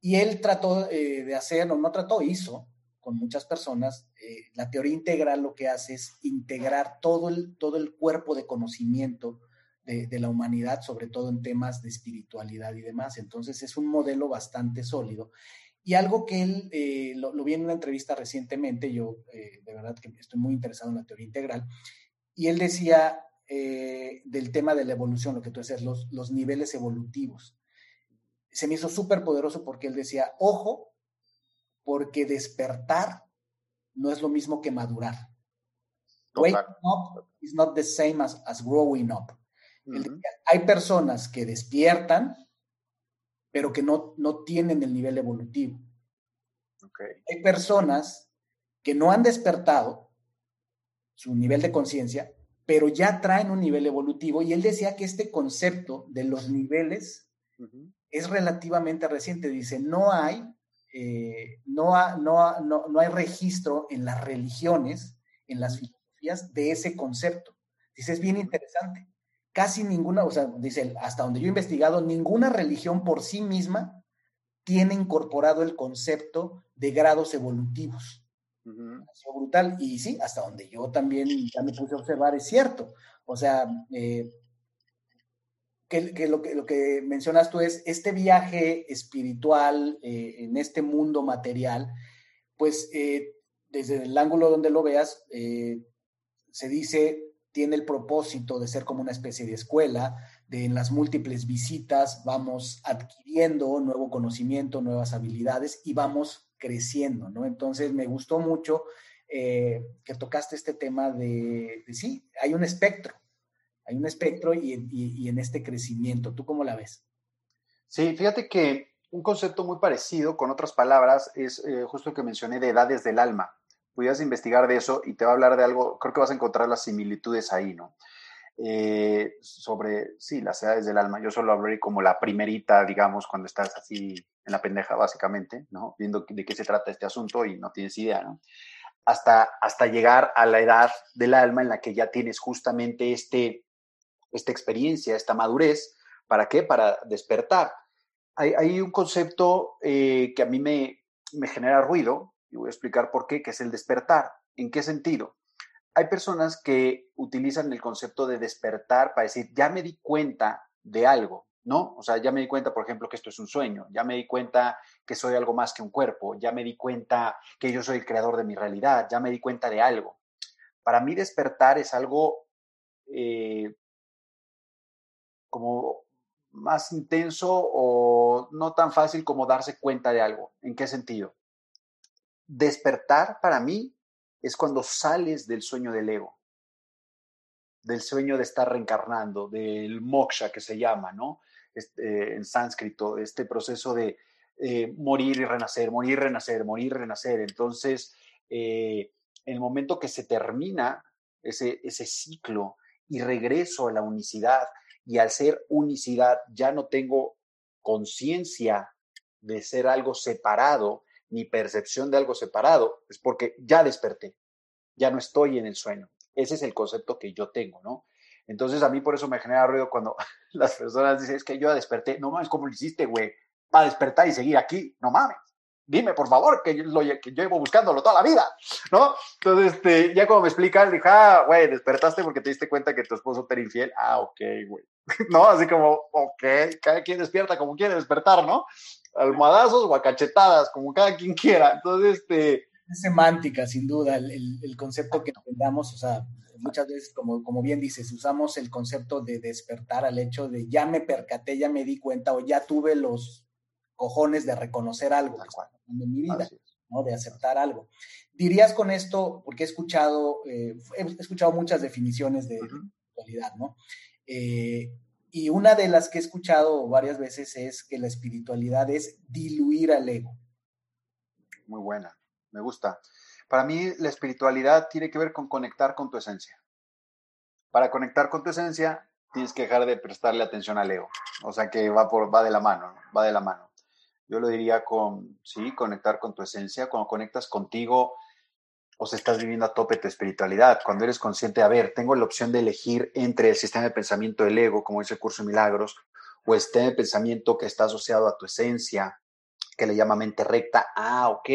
Y él trató eh, de hacer, o no trató, hizo con muchas personas, eh, la teoría integral lo que hace es integrar todo el, todo el cuerpo de conocimiento de, la humanidad, sobre todo en temas de espiritualidad y demás. Entonces es un modelo bastante sólido. Y algo que él, eh, lo, vi en una entrevista recientemente, yo eh, de verdad que estoy muy interesado en la teoría integral, y él decía eh, del tema de la evolución, lo que tú decías, los, los niveles evolutivos. Se me hizo súper poderoso porque él decía, ojo, porque despertar no es lo mismo que madurar. Waking up is not the same as, as growing up hay personas que despiertan, pero que no, no tienen el nivel evolutivo. Hay personas que no han despertado su nivel de conciencia, pero ya traen un nivel evolutivo. Y él decía que este concepto de los niveles es relativamente reciente. Dice, no hay, eh, no, no, no, no hay registro en las religiones, en las filosofías de ese concepto Dice, es bien interesante. Casi ninguna, o sea, dice, hasta donde yo he investigado, ninguna religión por sí misma tiene incorporado el concepto de grados evolutivos. brutal. Y sí, hasta donde yo también ya me puse a observar, es cierto. O sea, eh, que, lo que lo que mencionas tú es este viaje espiritual eh, en este mundo material, pues eh, desde el ángulo donde lo veas, se dice tiene el propósito de ser como una especie de escuela, de en las múltiples visitas vamos adquiriendo nuevo conocimiento, nuevas habilidades y vamos creciendo, ¿no? Entonces me gustó mucho eh, que tocaste este tema de, sí, hay un espectro, hay un espectro y, en este crecimiento. ¿Tú cómo la ves? Sí, fíjate que un concepto muy parecido, con otras palabras, es eh, justo que mencioné de edades del alma pudieras investigar de eso y te va a hablar de algo, creo que vas a encontrar las similitudes ahí, ¿no? Eh, sobre, sí, las edades del alma. Yo solo hablaré como la primerita, digamos, cuando estás así en la pendeja, básicamente, ¿no? Viendo de qué se trata este asunto y no tienes idea, ¿no? Hasta, hasta llegar a la edad del alma en la que ya tienes justamente este, esta experiencia, esta madurez. ¿Para qué? Para despertar. Hay, hay un concepto eh, que a mí me, me genera ruido, y voy a explicar por qué, que es el despertar. ¿En qué sentido? Hay personas que utilizan el concepto de despertar para decir, ya me di cuenta de algo, ¿no? O sea, ya me di cuenta, por ejemplo, que esto es un sueño, ya me di cuenta que soy algo más que un cuerpo, ya me di cuenta que yo soy el creador de mi realidad, ya me di cuenta de algo. Para mí despertar es algo eh, como más intenso o no tan fácil como darse cuenta de algo. ¿En qué sentido? Despertar para mí es cuando sales del sueño del ego, del sueño de estar reencarnando, del moksha que se llama, ¿no? Este, en sánscrito, este proceso de eh, morir y renacer, morir y renacer, morir y renacer. Entonces, eh, el momento que se termina ese ciclo y regreso a la unicidad, y al ser unicidad ya no tengo conciencia de ser algo separado, mi percepción de algo separado, es porque ya desperté, ya no estoy en el sueño. Ese es el concepto que yo tengo, ¿no? Entonces a mí por eso me genera ruido cuando *laughs* las personas dicen, es que yo ya desperté. No mames, ¿cómo lo hiciste, güey? Para despertar y seguir aquí. No mames. Dime, por favor, que yo, lo, que yo llevo buscándolo toda la vida, ¿no? Entonces, este, ya como me explicas, dije, ah, güey, despertaste porque te diste cuenta que tu esposo te era infiel. Ah, ok, güey. *laughs* ¿No? Así como, ok, cada quien despierta como quiere despertar, ¿no? Almohadazos o a cachetadas, como cada quien quiera. Entonces, este... Es semántica, sin duda, el, el, concepto que entendamos, o sea, muchas veces, como, como bien dices, usamos el concepto de despertar al hecho de ya me percaté, ya me di cuenta o ya tuve los cojones de reconocer algo en mi vida, ¿no? De aceptar algo. Dirías con esto, porque he escuchado, eh, he escuchado muchas definiciones de actualidad, ¿no? Eh, y una de las que he escuchado varias veces es que la espiritualidad es diluir al ego. Muy buena, me gusta. Para mí la espiritualidad tiene que ver con conectar con tu esencia. Para conectar con tu esencia tienes que dejar de prestarle atención al ego. O sea que va, por, va de la mano, va de la mano. Yo lo diría con, sí, conectar con tu esencia. Cuando conectas contigo, o sea, estás viviendo a tope tu espiritualidad, cuando eres consciente, a ver, tengo la opción de elegir entre el sistema de pensamiento del ego, como dice el curso de milagros, o el sistema de pensamiento que está asociado a tu esencia, que le llama mente recta, ah, ok.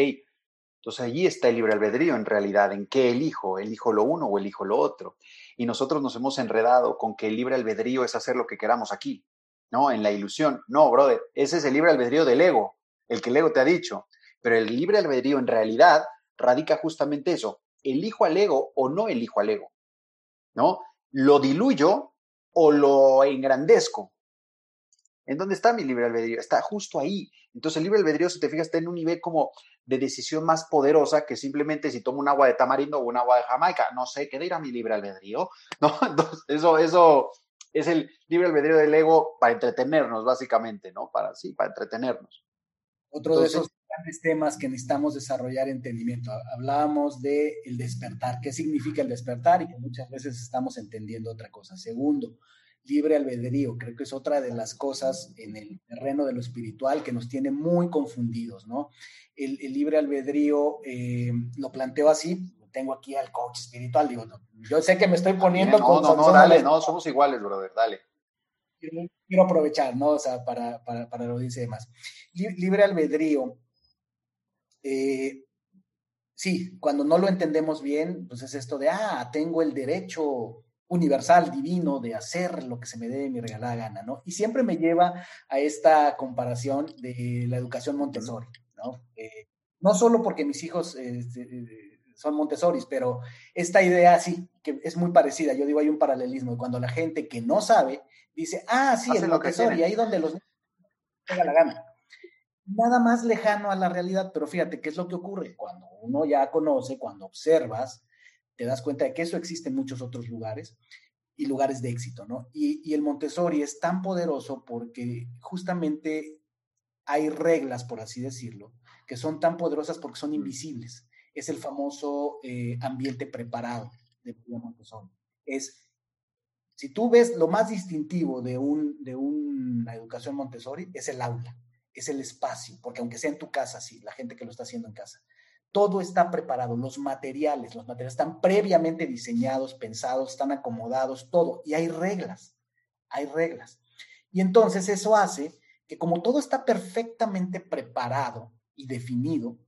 Entonces allí está el libre albedrío en realidad, en qué elijo, elijo lo uno o elijo lo otro. Y nosotros nos hemos enredado con que el libre albedrío es hacer lo que queramos aquí, ¿no? En la ilusión. No, brother, ese es el libre albedrío del ego, el que el ego te ha dicho. Pero el libre albedrío en realidad radica justamente eso, elijo al ego o no elijo al ego, ¿no? Lo diluyo o lo engrandezco. ¿En dónde está mi libre albedrío? Está justo ahí. Entonces el libre albedrío, si te fijas, está en un nivel como de decisión más poderosa que simplemente si tomo un agua de tamarindo o un agua de Jamaica. No sé, ¿qué dirá mi libre albedrío? *laughs* ¿No? Entonces, eso, eso es el libre albedrío del ego para entretenernos, básicamente, ¿no? Para, sí, para entretenernos. Otro de esos grandes temas que necesitamos desarrollar entendimiento. Hablábamos de el despertar, qué significa el despertar y que muchas veces estamos entendiendo otra cosa. Segundo, libre albedrío, creo que es otra de las cosas en el terreno de lo espiritual que nos tiene muy confundidos, ¿no? El, libre albedrío eh, lo planteo así, tengo aquí al coach espiritual, digo, yo sé que me estoy poniendo... No, no, no, dale, no, somos iguales, brother, dale. Quiero, aprovechar, ¿no? O sea, para, para, para lo dice más. Libre albedrío. Eh, sí, cuando no lo entendemos bien, pues es esto de, ah, tengo el derecho universal, divino, de hacer lo que se me dé mi regalada gana, ¿no? Y siempre me lleva a esta comparación de la educación Montessori, ¿no? Eh, no solo porque mis hijos este, eh, son Montessoris, pero esta idea sí, que es muy parecida. Yo digo, hay un paralelismo. Cuando la gente que no sabe dice, ah, sí, el Montessori, ahí donde los niños la gana. Nada más lejano a la realidad, pero fíjate, ¿qué es lo que ocurre? Cuando uno ya conoce, cuando observas, te das cuenta de que eso existe en muchos otros lugares y lugares de éxito, ¿no? Y, y el Montessori es tan poderoso porque justamente hay reglas, por así decirlo, que son tan poderosas porque son invisibles. Es el famoso eh, ambiente preparado de Montessori. Es, si tú ves lo más distintivo de, un, de una educación Montessori, es el aula, es el espacio, porque aunque sea en tu casa, sí, la gente que lo está haciendo en casa, todo está preparado, los materiales, los materiales están previamente diseñados, pensados, están acomodados, todo, y hay reglas, hay reglas. Y entonces eso hace que como todo está perfectamente preparado y definido,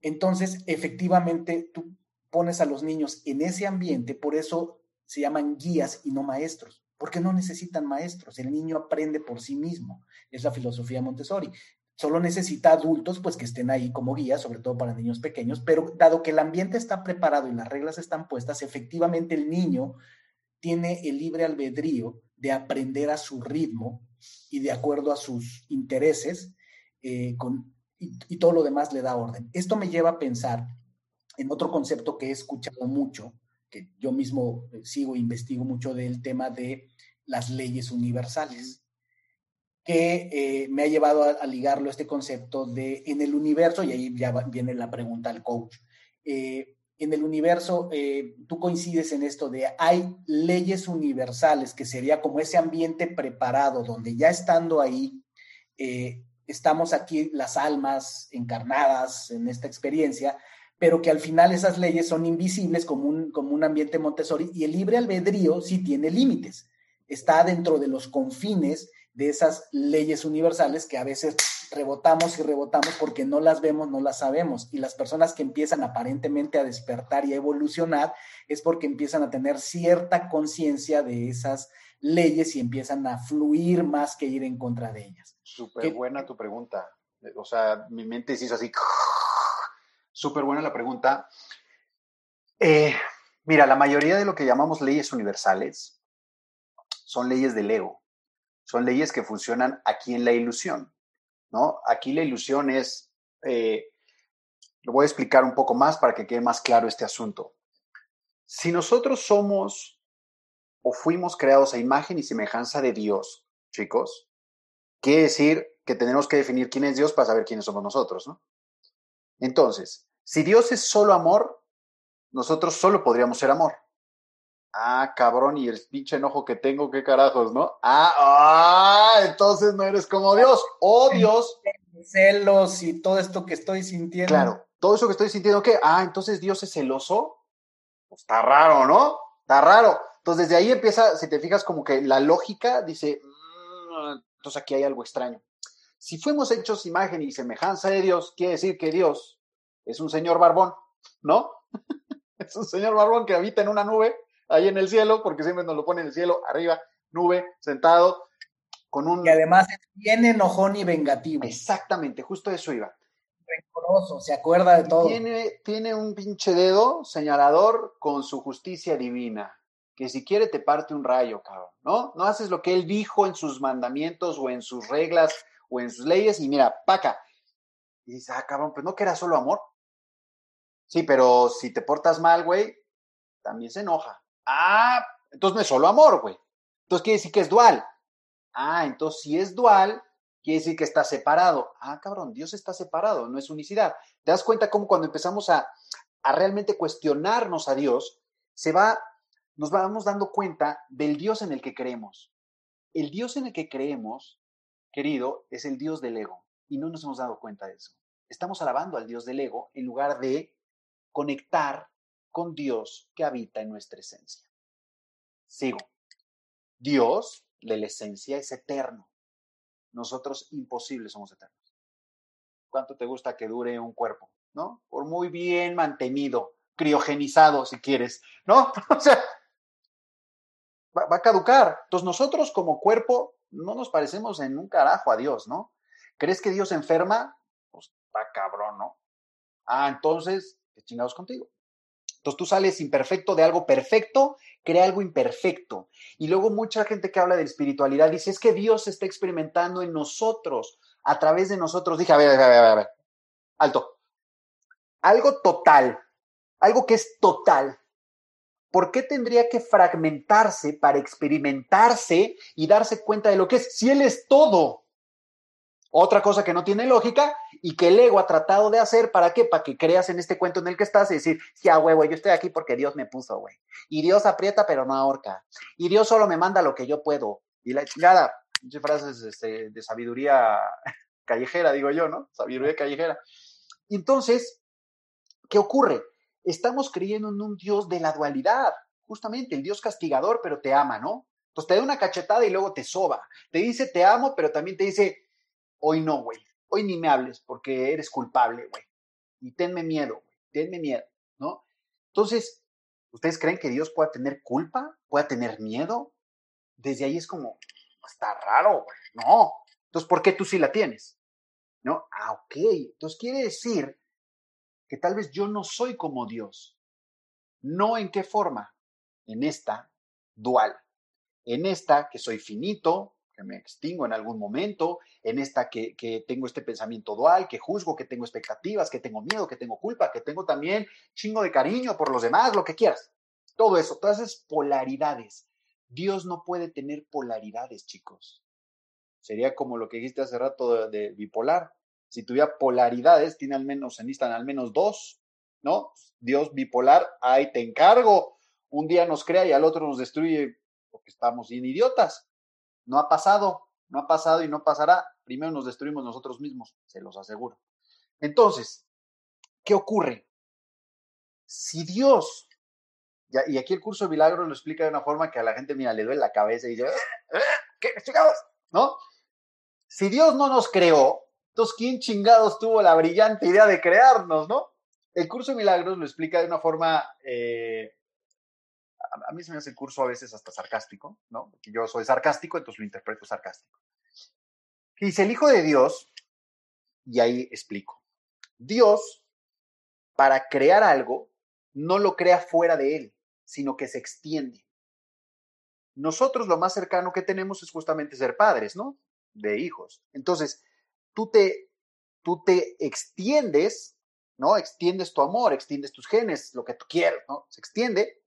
entonces efectivamente tú pones a los niños en ese ambiente, por eso se llaman guías y no maestros, porque no necesitan maestros, el niño aprende por sí mismo, es la filosofía Montessori. Solo necesita adultos pues que estén ahí como guías, sobre todo para niños pequeños, pero dado que el ambiente está preparado y las reglas están puestas, efectivamente el niño tiene el libre albedrío de aprender a su ritmo y de acuerdo a sus intereses, eh, y, todo lo demás le da orden. Esto me lleva a pensar en otro concepto que he escuchado mucho, que yo mismo eh, sigo e investigo mucho del tema de las leyes universales, que eh, me ha llevado a, ligarlo a este concepto de en el universo, y ahí ya viene la pregunta al coach, en el universo, tú coincides en esto de hay leyes universales, que sería como ese ambiente preparado, donde ya estando ahí, eh, estamos aquí las almas encarnadas en esta experiencia, pero que al final esas leyes son invisibles como un, como un ambiente Montessori y el libre albedrío sí tiene límites, está dentro de los confines de esas leyes universales que a veces rebotamos y rebotamos porque no las vemos, no las sabemos. Y las personas que empiezan aparentemente a despertar y a evolucionar es porque empiezan a tener cierta conciencia de esas leyes y empiezan a fluir más que ir en contra de ellas. Súper buena tu pregunta. O sea, mi mente se hizo así. Súper buena la pregunta. Eh, mira, la mayoría de lo que llamamos leyes universales son leyes del ego. Son leyes que funcionan aquí en la ilusión. ¿no? Aquí la ilusión es, eh, lo voy a explicar un poco más para que quede más claro este asunto. Si nosotros somos o fuimos creados a imagen y semejanza de Dios, chicos, quiere decir que tenemos que definir quién es Dios para saber quiénes somos nosotros, ¿no? Entonces, si Dios es solo amor, nosotros solo podríamos ser amor. Ah, cabrón, y el pinche enojo que tengo, qué carajos, ¿no? Ah, ah, entonces no eres como Dios. Oh, *laughs* Dios. Celos y todo esto que estoy sintiendo. Claro, todo eso que estoy sintiendo, ¿qué? Ah, entonces Dios es celoso. Pues está raro, ¿no? Está raro. Entonces, desde ahí empieza, si te fijas, como que la lógica dice, mm, entonces aquí hay algo extraño. Si fuimos hechos imagen y semejanza de Dios, quiere decir que Dios es un señor barbón, ¿no? *laughs* es un señor barbón que habita en una nube ahí en el cielo, porque siempre nos lo pone en el cielo, arriba, nube, sentado, con un... Y además es bien enojón y vengativo. Exactamente, justo eso iba. Rencoroso, se acuerda de todo. Tiene, tiene un pinche dedo señalador con su justicia divina que si quiere te parte un rayo, cabrón, ¿no? No haces lo que él dijo en sus mandamientos o en sus reglas o en sus leyes y mira, paca. Y dices, ah, cabrón, pues no que era solo amor. Sí, pero si te portas mal, güey, también se enoja. Ah, entonces no es solo amor, güey. Entonces quiere decir que es dual. Ah, entonces si es dual, quiere decir que está separado. Ah, cabrón, Dios está separado, no es unicidad. ¿Te das cuenta cómo cuando empezamos a, a realmente cuestionarnos a Dios, se va nos vamos dando cuenta del Dios en el que creemos. El Dios en el que creemos, querido, es el Dios del ego y no nos hemos dado cuenta de eso. Estamos alabando al Dios del ego en lugar de conectar con Dios que habita en nuestra esencia. Sigo. Dios de la esencia es eterno. Nosotros imposibles somos eternos. ¿Cuánto te gusta que dure un cuerpo? ¿No? Por muy bien mantenido, criogenizado, si quieres, ¿no? *laughs* O sea, va, a caducar. Entonces nosotros como cuerpo no nos parecemos en un carajo a Dios, ¿no? ¿Crees que Dios enferma? Pues está cabrón, ¿no? Ah, entonces, ¿qué chingados contigo? Entonces tú sales imperfecto de algo perfecto, crea algo imperfecto. Y luego mucha gente que habla de espiritualidad dice, es que Dios está experimentando en nosotros, a través de nosotros. Dije, a ver, a ver, a ver, a ver. alto. Algo total, algo que es total. ¿Por qué tendría que fragmentarse para experimentarse y darse cuenta de lo que es si Él es todo? Otra cosa que no tiene lógica y que el ego ha tratado de hacer, ¿para qué? Para que creas en este cuento en el que estás y decir, sí, a huevo, yo estoy aquí porque Dios me puso, güey. Y Dios aprieta pero no ahorca. Y Dios solo me manda lo que yo puedo. Y la chingada, muchas frases este, de sabiduría *laughs* callejera, digo yo, ¿no? Sabiduría callejera. Entonces, ¿qué ocurre? Estamos creyendo en un Dios de la dualidad, justamente, el Dios castigador, pero te ama, ¿no? Entonces te da una cachetada y luego te soba. Te dice te amo, pero también te dice hoy no, güey, hoy ni me hables porque eres culpable, güey. Y tenme miedo, güey, tenme miedo, ¿no? Entonces, ¿ustedes creen que Dios pueda tener culpa? ¿Pueda tener miedo? Desde ahí es como, está raro, güey, no. Entonces, ¿por qué tú sí la tienes? ¿No? Ah, ok. Entonces quiere decir que tal vez yo no soy como Dios. No en qué forma. En esta dual. En esta que soy finito, que me extingo en algún momento, en esta que, que, tengo este pensamiento dual, que juzgo, que tengo expectativas, que tengo miedo, que tengo culpa, que tengo también chingo de cariño por los demás, lo que quieras. Todo eso, todas esas polaridades. Dios no puede tener polaridades, chicos. Sería como lo que dijiste hace rato de, bipolar. Si tuviera polaridades, tiene al menos, se necesitan al menos dos, ¿no? Dios bipolar, ahí te encargo. Un día nos crea y al otro nos destruye porque estamos bien idiotas. No ha pasado, no ha pasado y no pasará. Primero nos destruimos nosotros mismos, se los aseguro. Entonces, ¿qué ocurre? Si Dios, y aquí el curso de milagros lo explica de una forma que a la gente, mira, le duele la cabeza y dice, ¿Eh? ¿qué chingados? ¿No? Si Dios no nos creó, entonces, ¿quién chingados tuvo la brillante idea de crearnos, no? El curso de milagros lo explica de una forma eh, a mí se me hace el curso a veces hasta sarcástico, ¿no? Yo soy sarcástico, entonces lo interpreto sarcástico. Que dice el Hijo de Dios, y ahí explico. Dios, para crear algo, no lo crea fuera de él, sino que se extiende. Nosotros lo más cercano que tenemos es justamente ser padres, ¿no? De hijos. Entonces, tú te, tú te extiendes, ¿no? Extiendes tu amor, extiendes tus genes, lo que tú quieras, ¿no? Se extiende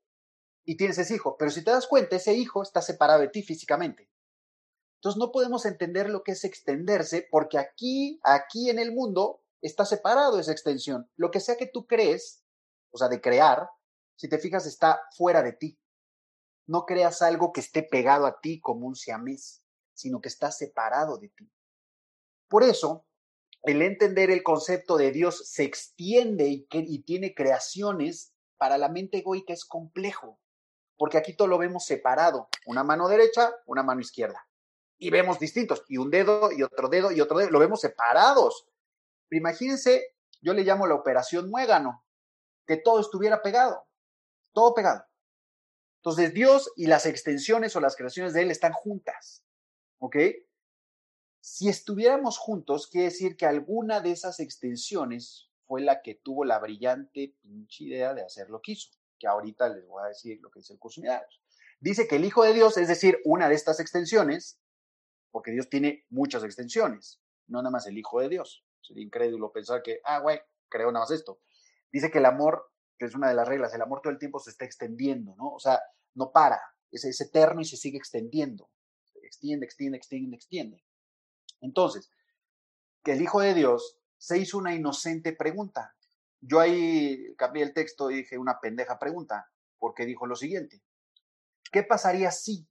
y tienes ese hijo. Pero si te das cuenta, ese hijo está separado de ti físicamente. Entonces no podemos entender lo que es extenderse porque aquí, aquí en el mundo está separado esa extensión. Lo que sea que tú crees, o sea, de crear, si te fijas, está fuera de ti. No creas algo que esté pegado a ti como un siamés, sino que está separado de ti. Por eso, el entender el concepto de Dios se extiende y, tiene creaciones para la mente egoica es complejo porque aquí todo lo vemos separado, una mano derecha, una mano izquierda, y vemos distintos, y un dedo, y otro dedo, y otro dedo, lo vemos separados. Pero imagínense, yo le llamo la operación muégano, que todo estuviera pegado, todo pegado. Entonces Dios y las extensiones o las creaciones de Él están juntas, ¿ok? Si estuviéramos juntos, quiere decir que alguna de esas extensiones fue la que tuvo la brillante pinche idea de hacer lo que hizo que ahorita les voy a decir lo que dice el curso. Dice que el Hijo de Dios, es decir, una de estas extensiones, porque Dios tiene muchas extensiones, no nada más el Hijo de Dios. Sería incrédulo pensar que, ah, güey, creo nada más esto. Dice que el amor, que es una de las reglas, el amor todo el tiempo se está extendiendo, ¿no? O sea, no para, es, es eterno y se sigue extendiendo. extiende, extiende, extiende, extiende. Entonces, que el Hijo de Dios se hizo una inocente pregunta. Yo ahí cambié el texto y dije una pendeja pregunta, porque dijo lo siguiente. ¿Qué pasaría si?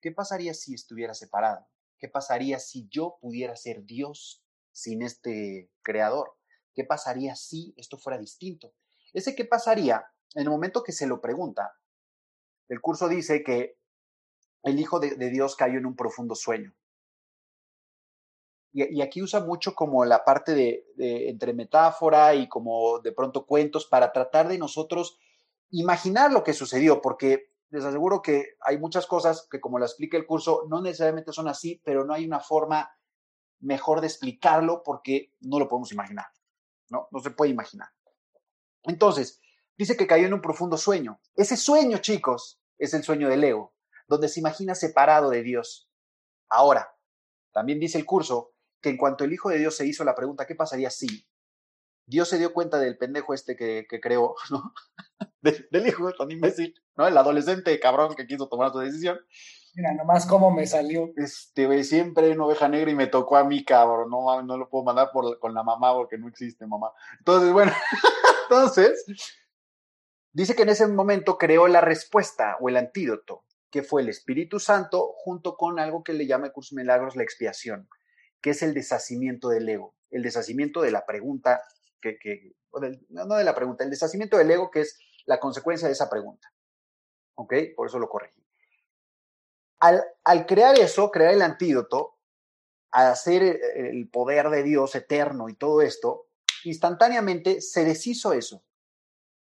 ¿Qué pasaría si estuviera separado? ¿Qué pasaría si yo pudiera ser Dios sin este creador? ¿Qué pasaría si esto fuera distinto? Ese qué pasaría en el momento que se lo pregunta. El curso dice que el Hijo de, Dios cayó en un profundo sueño. Y, aquí usa mucho como la parte de, entre metáfora y como de pronto cuentos para tratar de nosotros imaginar lo que sucedió, porque les aseguro que hay muchas cosas que como la explica el curso, no necesariamente son así, pero no hay una forma mejor de explicarlo porque no lo podemos imaginar, ¿no? No se puede imaginar. Entonces, dice que cayó en un profundo sueño. Ese sueño, chicos, es el sueño del ego, donde se imagina separado de Dios. Ahora, también dice el curso que en cuanto el Hijo de Dios se hizo la pregunta, ¿qué pasaría si? Dios se dio cuenta del pendejo este que, creó, *laughs* ¿no? del hijo tan imbécil, ¿no? El adolescente cabrón que quiso tomar su decisión. Mira, nomás cómo me salió. Este, güey, siempre una oveja negra y me tocó a mí, cabrón. No, no lo puedo mandar por, con la mamá porque no existe mamá. Entonces, bueno, *laughs* entonces, dice que en ese momento creó la respuesta o el antídoto, que fue el Espíritu Santo, junto con algo que le llama el curso milagros la expiación, que es el deshacimiento del ego, el deshacimiento de la pregunta, no de la pregunta, el deshacimiento del ego, que es la consecuencia de esa pregunta. ¿Ok? Por eso lo corregí. Al, al crear eso, crear el antídoto, al hacer el poder de Dios eterno y todo esto, instantáneamente se deshizo eso.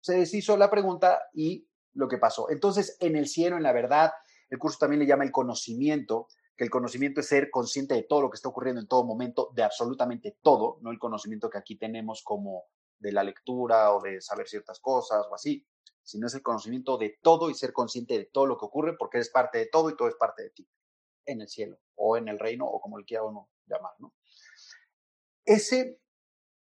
Se deshizo la pregunta y lo que pasó. Entonces, en el cielo, en la verdad, el curso también le llama el conocimiento, que el conocimiento es ser consciente de todo lo que está ocurriendo en todo momento, de absolutamente todo, no el conocimiento que aquí tenemos como de la lectura o de saber ciertas cosas o así, sino es el conocimiento de todo y ser consciente de todo lo que ocurre porque eres parte de todo y todo es parte de ti, en el cielo o en el reino o como le quiera uno llamar, ¿no? Ese,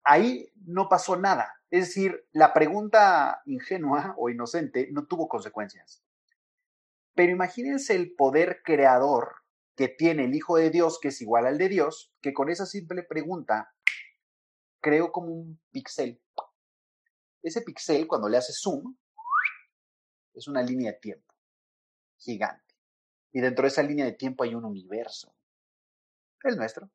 ahí no pasó nada. Es decir, la pregunta ingenua o inocente no tuvo consecuencias. Pero imagínense el poder creador que tiene el Hijo de Dios, que es igual al de Dios, que con esa simple pregunta creó como un pixel. Ese pixel, cuando le hace zoom, es una línea de tiempo gigante. Y dentro de esa línea de tiempo hay un universo, el nuestro.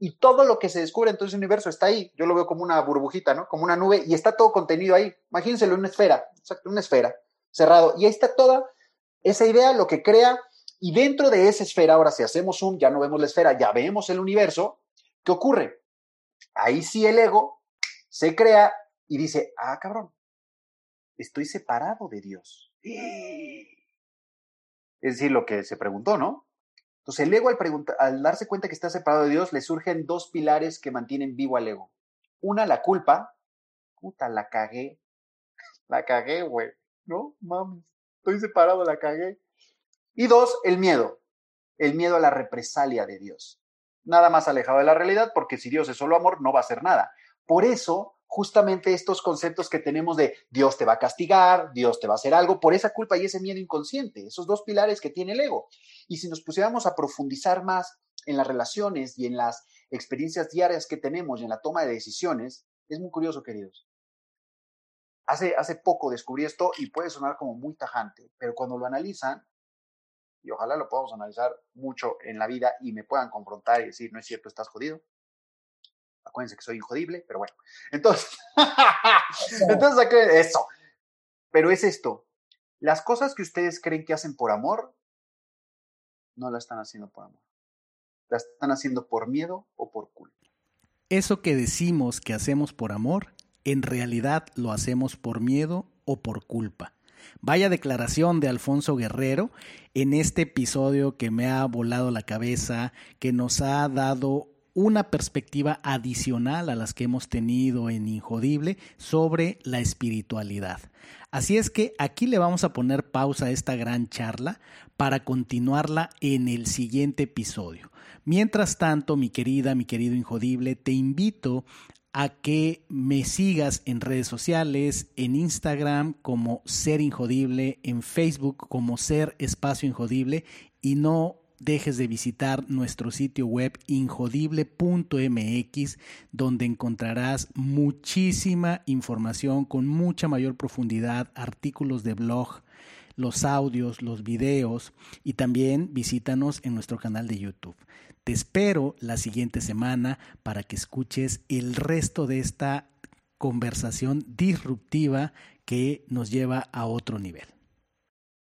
Y todo lo que se descubre en todo ese universo está ahí. Yo lo veo como una burbujita, ¿no? Como una nube y está todo contenido ahí. Imagínenselo una esfera, exacto, una esfera, cerrado. Y ahí está toda esa idea, lo que crea. Y dentro de esa esfera, ahora si hacemos un, ya no vemos la esfera, ya vemos el universo. ¿Qué ocurre? Ahí sí el ego se crea y dice, ah, cabrón, estoy separado de Dios. Es decir, lo que se preguntó, ¿no? Entonces el ego al, al darse cuenta que está separado de Dios, le surgen dos pilares que mantienen vivo al ego. Una, la culpa. Puta, la cagué. *laughs* La cagué, güey. ¿No? Mami, estoy separado, la cagué. Y dos, el miedo. El miedo a la represalia de Dios. Nada más alejado de la realidad, porque si Dios es solo amor, no va a hacer nada. Por eso justamente estos conceptos que tenemos de Dios te va a castigar, Dios te va a hacer algo, por esa culpa y ese miedo inconsciente, esos dos pilares que tiene el ego. Y si nos pusiéramos a profundizar más en las relaciones y en las experiencias diarias que tenemos y en la toma de decisiones, es muy curioso, queridos. Hace, hace poco descubrí esto y puede sonar como muy tajante, pero cuando lo analizan, y ojalá lo podamos analizar mucho en la vida y me puedan confrontar y decir, no es cierto, estás jodido, Acuérdense que soy injodible, pero bueno. *laughs* Entonces, entonces eso. Pero es esto. Las cosas que ustedes creen que hacen por amor, no las están haciendo por amor. Las están haciendo por miedo o por culpa. Eso que decimos que hacemos por amor, en realidad lo hacemos por miedo o por culpa. Vaya declaración de Alfonso Guerrero en este episodio que me ha volado la cabeza, que nos ha dado una perspectiva adicional a las que hemos tenido en Injodible sobre la espiritualidad. Así es que aquí le vamos a poner pausa a esta gran charla para continuarla en el siguiente episodio. Mientras tanto, mi querida, mi querido Injodible, te invito a que me sigas en redes sociales, en Instagram como Ser Injodible, en Facebook como Ser Espacio Injodible y no dejes de visitar nuestro sitio web injodible.mx, donde encontrarás muchísima información con mucha mayor profundidad, artículos de blog, los audios, los videos y también visítanos en nuestro canal de YouTube. Te espero la siguiente semana para que escuches el resto de esta conversación disruptiva que nos lleva a otro nivel.